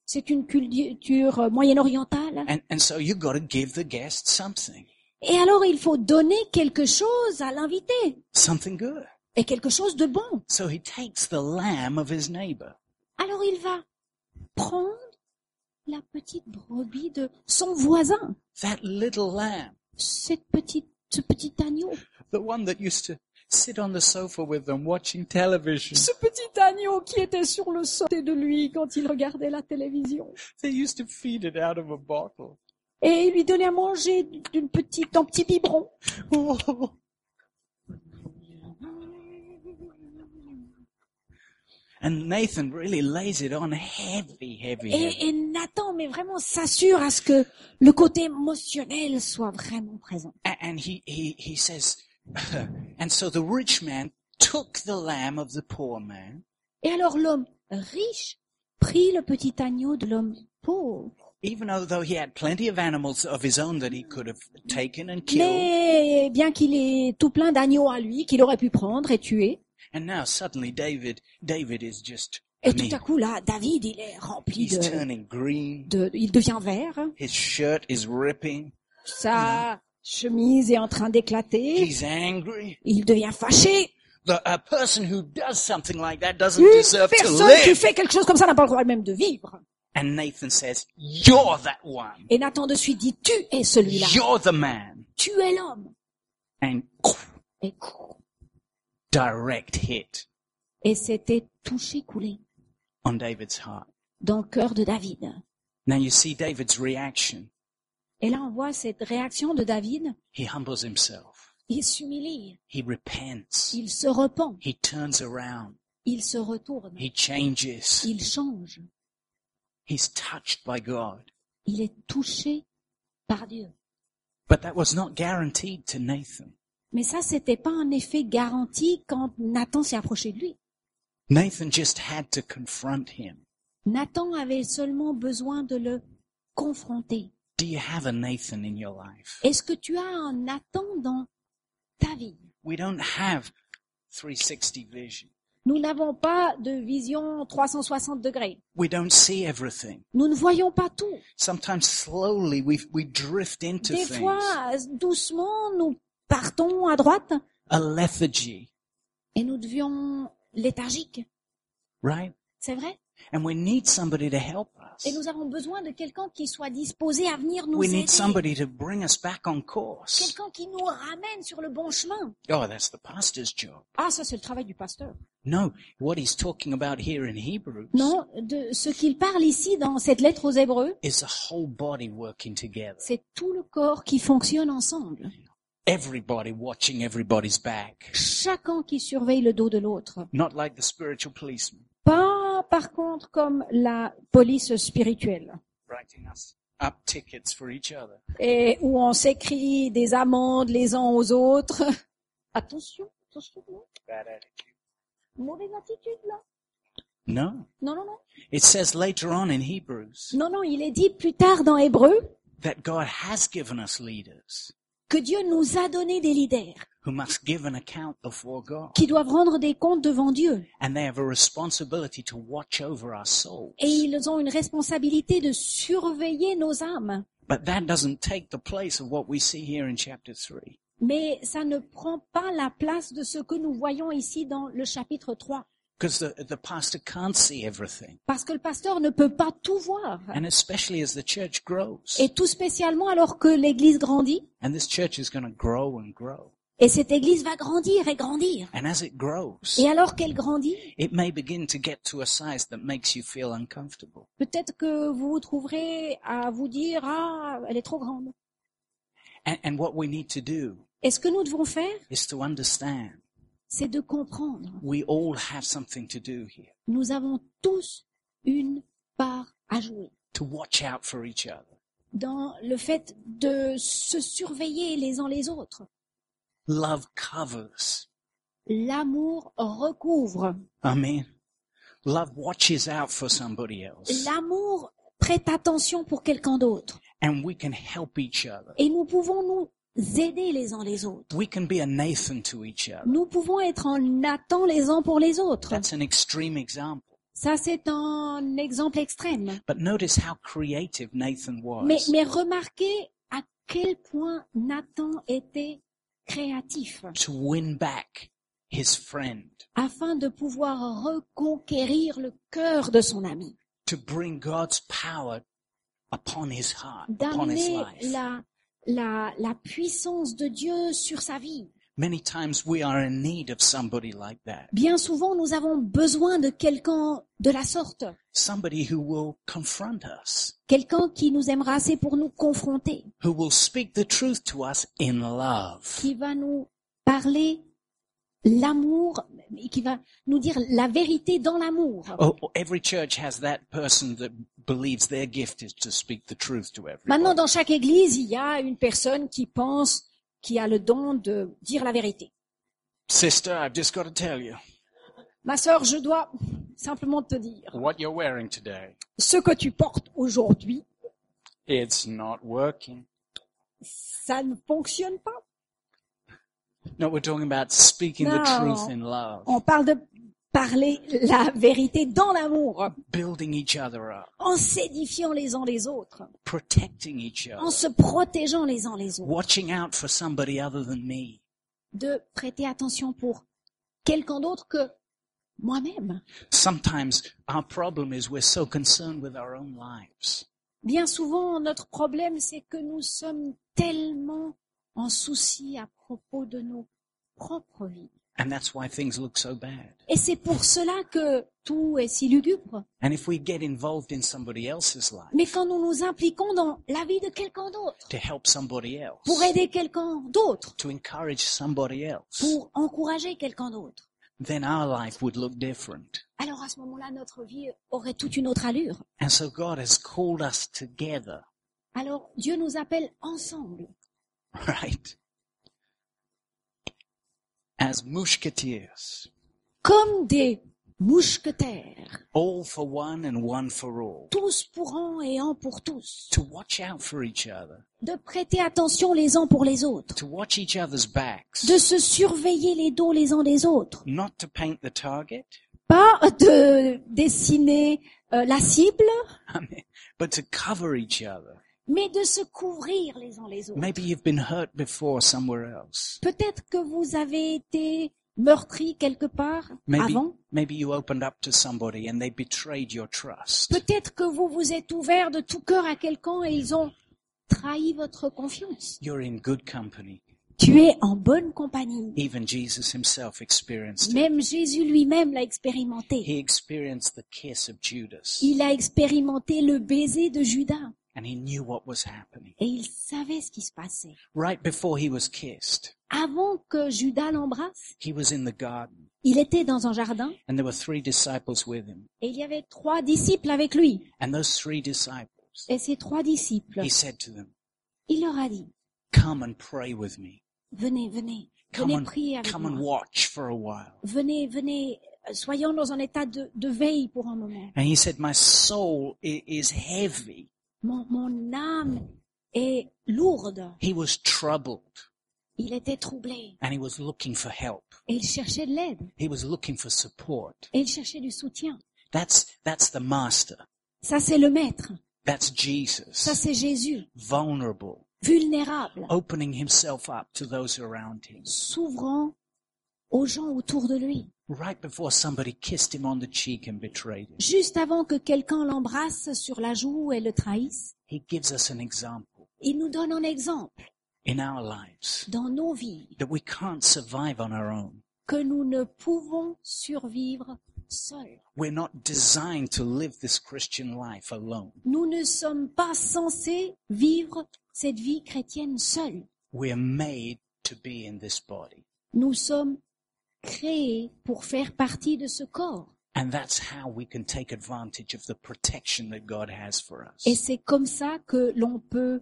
C'est une culture euh, moyen-orientale. And, and so you've got to give the guest something, Et alors, il faut donner quelque chose à l'invité. something good. Et quelque chose de bon. So he takes the lamb of his neighbor. Alors, il va prendre la petite brebis de son voisin. That little lamb, Cette petite, ce petit agneau. the one that used to sit on the sofa with them watching television. Ce petit agneau qui était sur le côté de lui quand il regardait la télévision. They used to feed it out of a bottle. Et il lui donnait à manger d'une petite, un petit biberon. Oh. And Nathan really lays it on heavy, heavy, heavy. Et, et Nathan, mais vraiment s'assure à ce que le côté émotionnel soit vraiment présent. A- And he, he, he says, and so the rich man took the lamb of the poor man, Et alors l'homme riche prit le petit agneau de l'homme pauvre. even though, though he had plenty of animals of his own that he could have taken and killed. Mais bien qu'il ait tout plein d'agneaux à lui, qu'il aurait pu prendre et tuer. And now suddenly David, David is just, Et tout à coup là, David, il est rempli he's de, green. de il devient vert. His shirt is ripping. Sa chemise est en train d'éclater. He's angry. Il devient fâché. The, a person who does something like that doesn't Une deserve to personne qui fait quelque chose comme ça n'a pas le droit même de vivre. And Nathan says, you're that one. Et Nathan de suite dit, tu es celui-là. You're the man. Tu es l'homme. And Et, direct hit et c'était touché, coulé on David's heart. dans le cœur de David. Now you see David's reaction. Et là, on voit cette réaction de David. He humbles himself. Il s'humilie. He repents. Il se repent. He turns around. Il se retourne. He changes. Il change. He's touched by God. Il est touché par Dieu. But that was not guaranteed to Nathan. Mais ça, c'était pas un effet garanti quand Nathan s'est approché de lui. Nathan just had to confront him. Nathan avait seulement besoin de le confronter. Do you have a Nathan in your life? Est-ce que tu as un Nathan dans ta vie? We don't have 360 vision. Nous n'avons pas de vision 360 degrés. We don't see everything. Nous ne voyons pas tout. Sometimes slowly we, we drift into Des things. fois, doucement, nous partons à droite A lethargy, et nous devions léthargiques. right? C'est vrai? And we need somebody to help us. Et nous avons besoin de quelqu'un qui soit disposé à venir nous We aider. need somebody to bring us back on course. Quelqu'un qui nous ramène sur le bon chemin. Oh, that's the pastor's job. Ah, ça c'est le travail du pasteur. No, what he's talking about here in Hebrews Non, de ce qu'il parle ici dans cette lettre aux Hébreux, is the whole body working together. c'est tout le corps qui fonctionne ensemble. Everybody watching everybody's back. Chacun qui surveille le dos de l'autre. Not like the spiritual policeman Pas par contre comme la police spirituelle. writing us up tickets for each other. Et où on s'écrit des amendes les uns aux autres. Attention, attention, non. Bad attitude. Mauvaise attitude là. No. Non, non, non. It says later on in Hebrews Non, non, il est dit plus tard dans Hébreu that God has given us leaders que Dieu nous a donné des leaders who must give an account before God. qui doivent rendre des comptes devant Dieu. And they have a responsibility to watch over our souls. Et ils ont une responsabilité de surveiller nos âmes. But that doesn't take the place of what we see here in chapter 3. Mais ça ne prend pas la place de ce que nous voyons ici dans le chapitre 3. Because the, the pastor can't see everything. Parce que le pasteur ne peut pas tout voir. And especially as the church grows. Et tout spécialement alors que l'église grandit. And this church is going to grow and grow. Et cette église va grandir et grandir. And as it grows, Et alors qu'elle grandit, it may begin to get to a size that makes you feel uncomfortable. peut-être que vous vous trouverez à vous dire, ah, elle est trop grande. And, and what we need to do Et ce que nous devons faire, is to understand c'est de comprendre. we all have something to do here, Nous avons tous une part à jouer to watch out for each other. dans le fait de se surveiller les uns les autres. Love covers. L'amour recouvre. Amen. Love watches out for somebody else. L'amour prête attention pour quelqu'un d'autre. and we can help each other. Et nous pouvons nous aider les uns les autres. We can be a Nathan to each other. Nous pouvons être en Nathan les uns pour les autres. That's an extreme example. Ça, c'est un exemple extrême. But notice how creative Nathan was. Mais, mais remarquez à quel point Nathan était créatif to win back his friend, afin de pouvoir reconquérir le cœur de son ami, to bring God's power upon his heart, upon his d'amener life. la, la, la puissance de Dieu sur sa vie. Many times we are in need of somebody like that. Bien souvent, nous avons besoin de quelqu'un de la sorte, Somebody who will confront us, quelqu'un qui nous aimera assez pour nous confronter, who will speak the truth to us in love. qui va nous parler l'amour, qui va nous dire la vérité dans l'amour. Oh, every church has that person that believes their gift is to speak the truth to everybody. Maintenant, dans chaque église, il y a une personne qui pense, qui a le don de dire la vérité. Sister, I've just got to tell you Ma sœur, je dois simplement te dire, what you're wearing today. ce que tu portes aujourd'hui, It's not working. ça ne fonctionne pas. No, we're talking about speaking the No. truth in love, On parle de parler la vérité dans l'amour, building each other up, en s'édifiant les uns les autres, protecting each en other, se protégeant les uns les autres, watching out for somebody other than me. de prêter attention pour quelqu'un d'autre que moi-même. Sometimes our problem is we're so concerned with our own lives. Bien souvent, notre problème, c'est que nous sommes tellement en souci à propos de nos propres vies. And that's why things look so bad. Et c'est pour cela que tout est si lugubre. And if we get involved in somebody else's life Mais quand nous nous impliquons dans la vie de quelqu'un d'autre, to help somebody else, pour aider quelqu'un d'autre, to encourage somebody else, pour encourager quelqu'un d'autre, then our life would look different. alors à ce moment-là, notre vie aurait toute une autre allure. And so God has called us together, Alors Dieu nous appelle ensemble, right? As musketeers, comme des mousquetaires, all for one and one for all, tous pour un et un pour tous, to watch out for each other, de prêter attention les uns pour les autres, to watch each other's backs, de se surveiller les dos les uns des autres, not to paint the target, pas de dessiner euh, la cible, I mean, but to cover each other. Mais de se couvrir les uns les autres. Maybe you've been hurt before somewhere else. Peut-être que vous avez été meurtri quelque part Maybe, avant. maybe you opened up to somebody and they betrayed your trust. Peut-être que vous vous êtes ouvert de tout cœur à quelqu'un et ils ont trahi votre confiance. You're in good company. Tu es en bonne compagnie. Even Jesus himself experienced it. Même Jésus lui-même l'a expérimenté. He experienced the kiss of Judas Il a expérimenté le baiser de Judas and he knew what was happening. et il savait ce qui se passait. Right before he was kissed, Avant que Judas l'embrasse, he was in the garden il était dans un jardin and there were three disciples with him. et il y avait trois disciples avec lui. And those three disciples, Et ces trois disciples, he said to them, il leur a dit, come and pray with me. venez, venez, Come venez and, prier avec come and moi. watch for a while. Venez, venez, euh, soyons dans un état de, de veille pour un moment. And he said, my soul is heavy. Mon, mon âme est lourde. He was troubled Il était troublé and he was looking for help. et il cherchait de l'aide He was looking for support. et il cherchait du soutien. That's, that's the master. Ça, c'est le maître. That's Ça, Jesus. c'est Jésus, Vulnerable. vulnérable, Opening himself up to those around him. s'ouvrant aux gens autour de lui. Right before somebody kissed him on the cheek and betrayed him. Juste avant que quelqu'un l'embrasse sur la joue et le trahisse, He gives us an example il nous donne un exemple in our lives dans nos vies that we can't survive on our own. que nous ne pouvons survivre seuls. We're not designed to live this Christian life alone. Nous ne sommes pas censés vivre cette vie chrétienne seuls. We're made to be in this body. Nous sommes créés pour faire partie de ce corps. And that's how we can take advantage of the protection that God has for us. Et c'est comme ça que l'on peut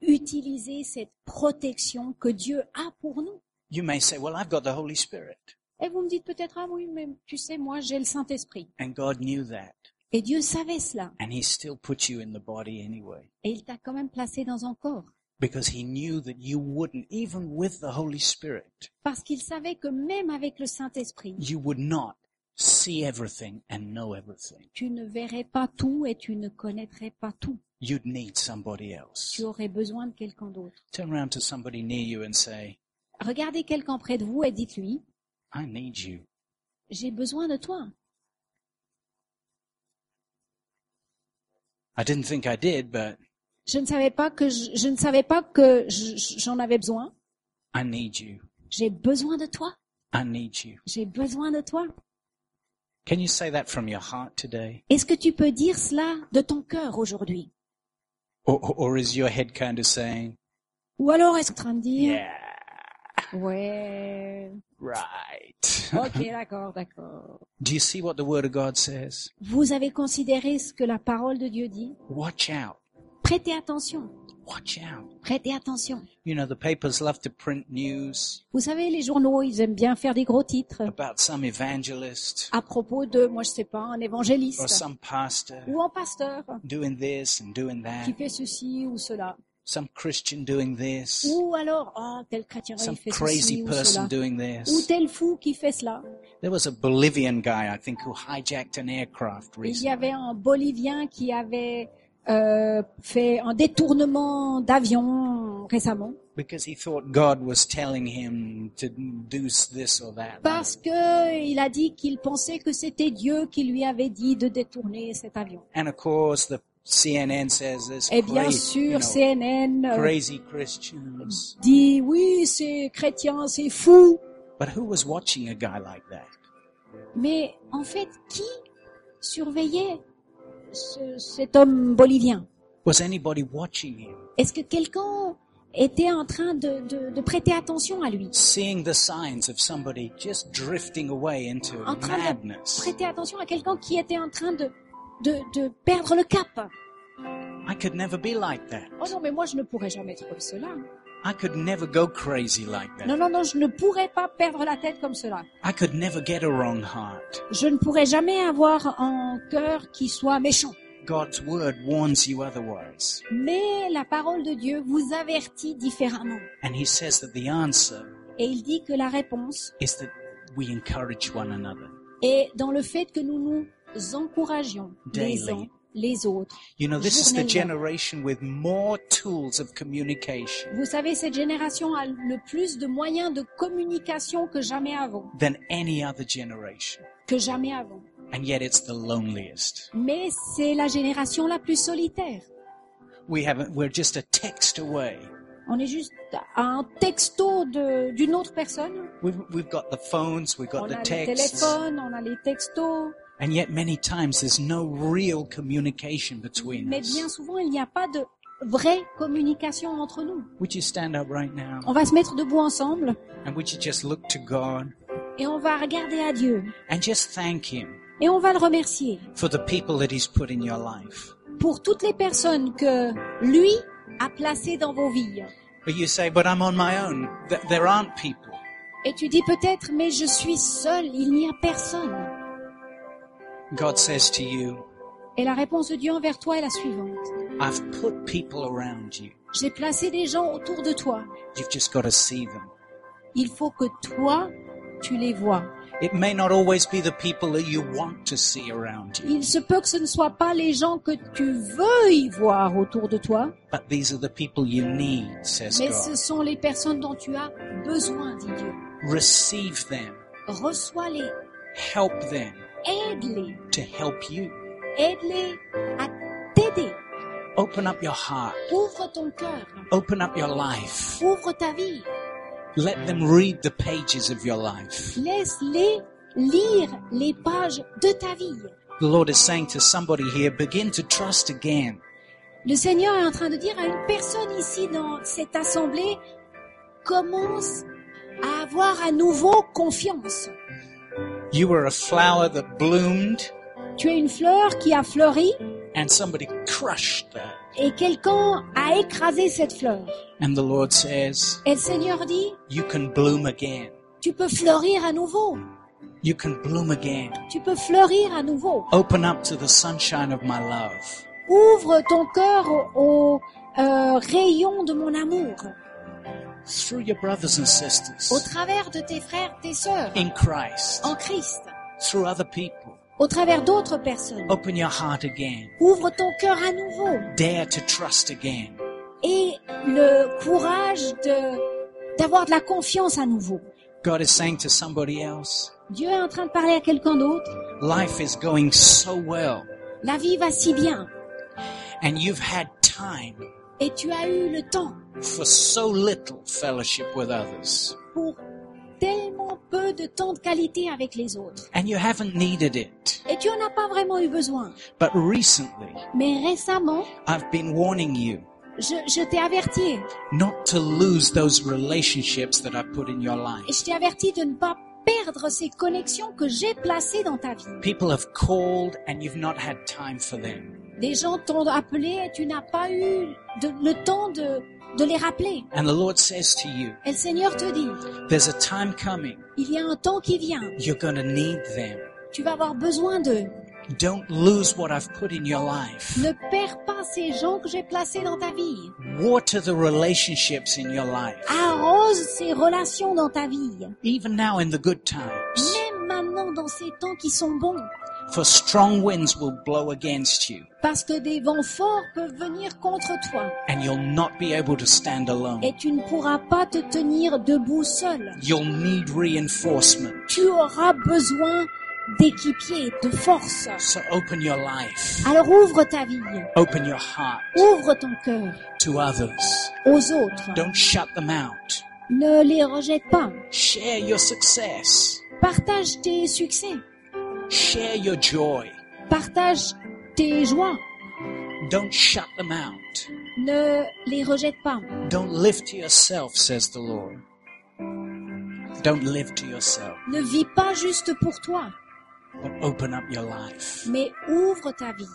utiliser cette protection que Dieu a pour nous. You may say, well, I've got the Holy Spirit. Et vous me dites peut-être, ah oui, mais tu sais, moi, j'ai le Saint-Esprit. And God knew that. Et Dieu savait cela. And he still put you in the body anyway. Et il t'a quand même placé dans un corps. Because he knew that you wouldn't, even with the Holy Spirit, Parce qu'il savait que même avec le Saint-Esprit, you would not see everything and know everything. tu ne verrais pas tout et tu ne connaîtrais pas tout. You'd need somebody else. Tu aurais besoin de quelqu'un d'autre. Turn around to somebody near you and say, Regardez quelqu'un près de vous et dites-lui, I need you. j'ai besoin de toi. I didn't think I did, but Je ne savais pas que je, je ne savais pas que je- j'en avais besoin. I need you. J'ai besoin de toi. I need you. J'ai besoin de toi. Can you say that from your heart today? Est-ce que tu peux dire cela de ton cœur aujourd'hui? Or, or- or is your head kind of saying, Ou alors est-ce que tu es en train de dire yeah, Ouais. right? Ok, d'accord, d'accord. Do you see what the Word of God says? Vous avez considéré ce que la parole de Dieu dit? Watch out. Prêtez attention. Watch out. Prêtez attention. You know, the papers love to print news Vous savez, les journaux, ils aiment bien faire des gros titres about some evangelist à propos de, moi je sais pas, un or évangéliste some pastor ou un pasteur doing this and doing qui that, fait ceci ou cela. some Christian doing this, Ou alors, ah, tel chrétien, some il fait crazy ceci ou person cela. doing Ou this. tel fou qui fait cela. There was a Bolivian guy, I think, who hijacked an aircraft Il y recently. avait un Bolivien qui avait euh, fait un détournement d'avion récemment Because he thought God was telling him to do this or that. parce que il a dit qu'il pensait que c'était Dieu qui lui avait dit de détourner cet avion. And of course, the CNN says this Et bien crazy, you sûr, know, CNN euh, crazy Christians. dit oui, c'est chrétien, c'est fou. But who was watching a guy like that? Mais en fait, qui surveillait ce- cet homme bolivien Was anybody watching him? Est-ce que quelqu'un était en train de, de- de prêter attention à lui? Seeing the signs of somebody just drifting away into En train de madness. prêter attention à quelqu'un qui était en train de, de, de perdre le cap I could never be like that. Oh non, mais moi je ne pourrais jamais être comme cela. I could never go crazy like Non, that. non, non, je ne pourrais pas perdre la tête comme cela. I could never get a wrong heart. Je ne pourrais jamais avoir un cœur qui soit méchant. God's word warns you otherwise. Mais la parole de Dieu vous avertit différemment. And he says that the answer Et il dit que la réponse is that we encourage one another. est dans le fait que nous nous encouragions les Daily. uns les autres. You know, this is the generation with more tools of communication Vous savez, cette génération a le plus de moyens de communication que jamais avant. than any other generation. Que jamais avant. And yet it's the loneliest. Mais c'est la génération la plus solitaire. We haven't, we're just a text away. On est juste à un texto de- d'une autre personne. We've, we've got the phones, we've got On the a les texts, téléphones, on a les textos. And yet many times there's no real communication between Mais bien souvent, il n'y a pas de vraie communication entre nous. Would you stand up right now? On va se mettre debout ensemble and would you just look to God? Et on va regarder à Dieu. and just thank Him Et on va le remercier for the people that He's put in your life? pour toutes les personnes que lui a placées dans vos vies. But you say, but I'm on my own. Th- there aren't people. Et tu dis peut-être, mais je suis seul, il n'y a personne. God says to you, Et la réponse de Dieu envers toi est la suivante. I've put people around you. J'ai placé des gens autour de toi. You've just got to see them. Il faut que toi, tu les vois. It may not always be the people that you want to see around you, Il se peut que ce ne soient pas les gens que tu veux y voir autour de toi, but these are the people you need, says mais God. ce sont les personnes dont tu as besoin, dit Dieu. Receive them, Reçois-les, help them aide-les, to help you. aide-les à t'aider. Open up your heart, Ouvre ton cœur, open up your life. ouvre ta vie, Let them read the pages of your life. laisse-les lire les pages de ta vie. The Lord is saying to somebody here, begin to trust again. Le Seigneur est en train de dire à une personne ici dans cette assemblée, commence à avoir à nouveau confiance. You were a flower that bloomed Tu es une fleur qui a fleuri and somebody crushed that. et quelqu'un a écrasé cette fleur. And the Lord says, Et le Seigneur dit, you can bloom again. tu peux fleurir à nouveau. You can bloom again. Tu peux fleurir à nouveau. Open up to the sunshine of my love. Ouvre ton cœur au, au, euh, rayon de mon amour, Through your brothers and au sisters. travers de tes frères, tes sœurs, In Christ. en Christ, Through other people. au travers d'autres personnes. Open your heart again. Ouvre ton cœur à nouveau Dare to trust again. et le courage de d'avoir de la confiance à nouveau. God is saying to somebody else, Dieu est en train de parler à quelqu'un d'autre. life is going so well La vie va si bien and you've had time et tu as eu le temps for so little fellowship with others pour tellement peu de temps de qualité avec les autres. and you haven't needed it. Et tu en as pas vraiment eu besoin. But recently, Mais récemment, I've been warning you je, je t'ai averti. not to lose those relationships that I put in your Et life. je t'ai averti de ne pas perdre ces connexions que j'ai placées dans ta vie. People have called and you've not had time for them. Des gens t'ont appelé et tu n'as pas eu de- le temps de, de les rappeler. And the Lord says to you, Et le Seigneur te dit, there's a time coming. il y a un temps qui vient. You're going to need them. Tu vas avoir besoin d'eux. Don't lose what I've put in your life. Ne perds pas ces gens que j'ai placés dans ta vie. Water the relationships in your life. Arrose ces relations dans ta vie. Even now in the good times. Même maintenant dans ces temps qui sont bons. For strong winds will blow against you Parce que des vents forts peuvent venir contre toi. and you'll not be able to stand alone. Et tu ne pourras pas te tenir debout seul. You'll need reinforcement. Tu auras besoin d'équipiers, de force. So open your life. Alors ouvre ta vie. Open your heart Ouvre ton cœur to others. aux autres. Don't shut them out. Ne les rejette pas. Share your success. Partage tes succès. Share your joy. Partage tes joies. Don't shut them out. Ne les rejette pas. Don't live to yourself, says the Lord. Don't live to yourself, Ne vis pas juste pour toi, but open up your life. mais ouvre ta vie.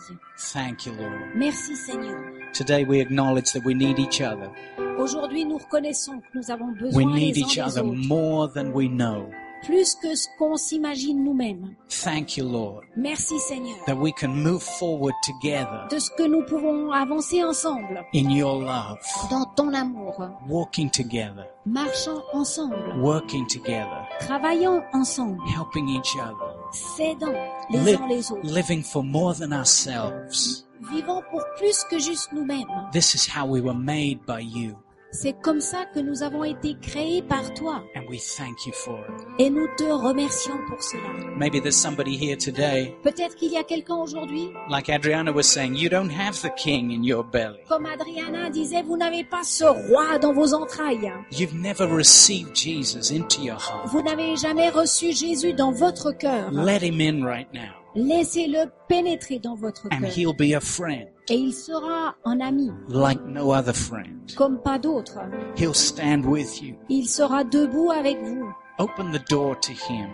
Thank you, Lord. Merci Seigneur. Today we acknowledge that we need each other. Aujourd'hui, nous reconnaissons que nous avons We besoin need les uns each des other autres, more than we know. Plus que ce qu'on s'imagine nous-mêmes. Thank you, Lord, Merci Seigneur that we can move forward together de ce que nous pouvons avancer ensemble in your love, dans ton amour, walking together, marchant ensemble, working together, travaillant ensemble, helping each other, s'aidant les li- uns les autres, living for more than ourselves. vivant pour plus que juste nous-mêmes. This is how we were made by you, C'est comme ça que nous avons été créés par toi and we thank you for it. et nous te remercions pour cela. Maybe there's somebody here today, Peut-être qu'il y a quelqu'un aujourd'hui, like Adriana was saying, you don't have the king in your belly. comme Adriana disait, vous n'avez pas ce roi dans vos entrailles. You've never received Jesus into your heart. Vous n'avez jamais reçu Jésus dans votre cœur. Let him in right now, Laissez-le pénétrer dans votre and cœur. he'll be a friend Et il sera un ami, like no other friend. comme pas d'autres. He'll stand with you. Il sera debout avec vous. Open the door to him.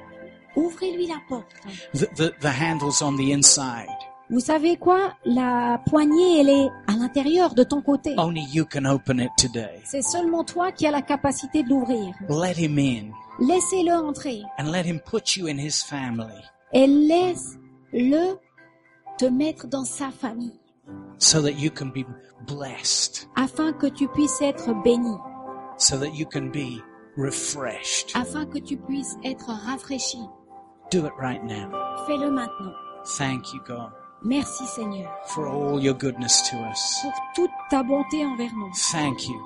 Ouvrez-lui la porte. The, the, the handle's on the inside. Vous savez quoi? La poignée, elle est à l'intérieur de ton côté. Only you can open it today. C'est seulement toi qui as la capacité de l'ouvrir. Let him in Laissez-le entrer and let him put you in his family et laisse-le te mettre dans sa famille so that you can be blessed, afin que tu puisses être béni, so that you can be refreshed. afin que tu puisses être rafraîchi. Do it right now. Fais-le maintenant. Thank you, God, Merci Seigneur for all your goodness to us. pour toute ta bonté envers nous. Thank you.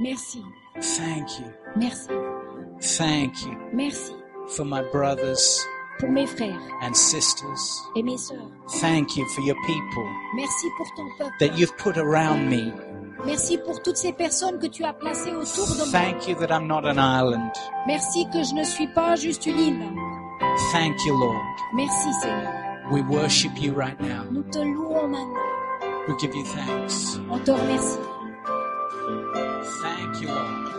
Merci, Thank you. merci, Thank you merci for my brothers pour mes frères and sisters. et mes sœurs. Thank you for your people Merci pour ton peuple. that you've put around me. Merci pour toutes ces personnes que tu as placées autour de moi. Thank you that I'm not an island. Merci que je ne suis pas juste une île. Thank you, Lord. Merci Seigneur. We worship you right now. Nous te louons maintenant. We give you thanks. On te remercie. Thank you, Lord.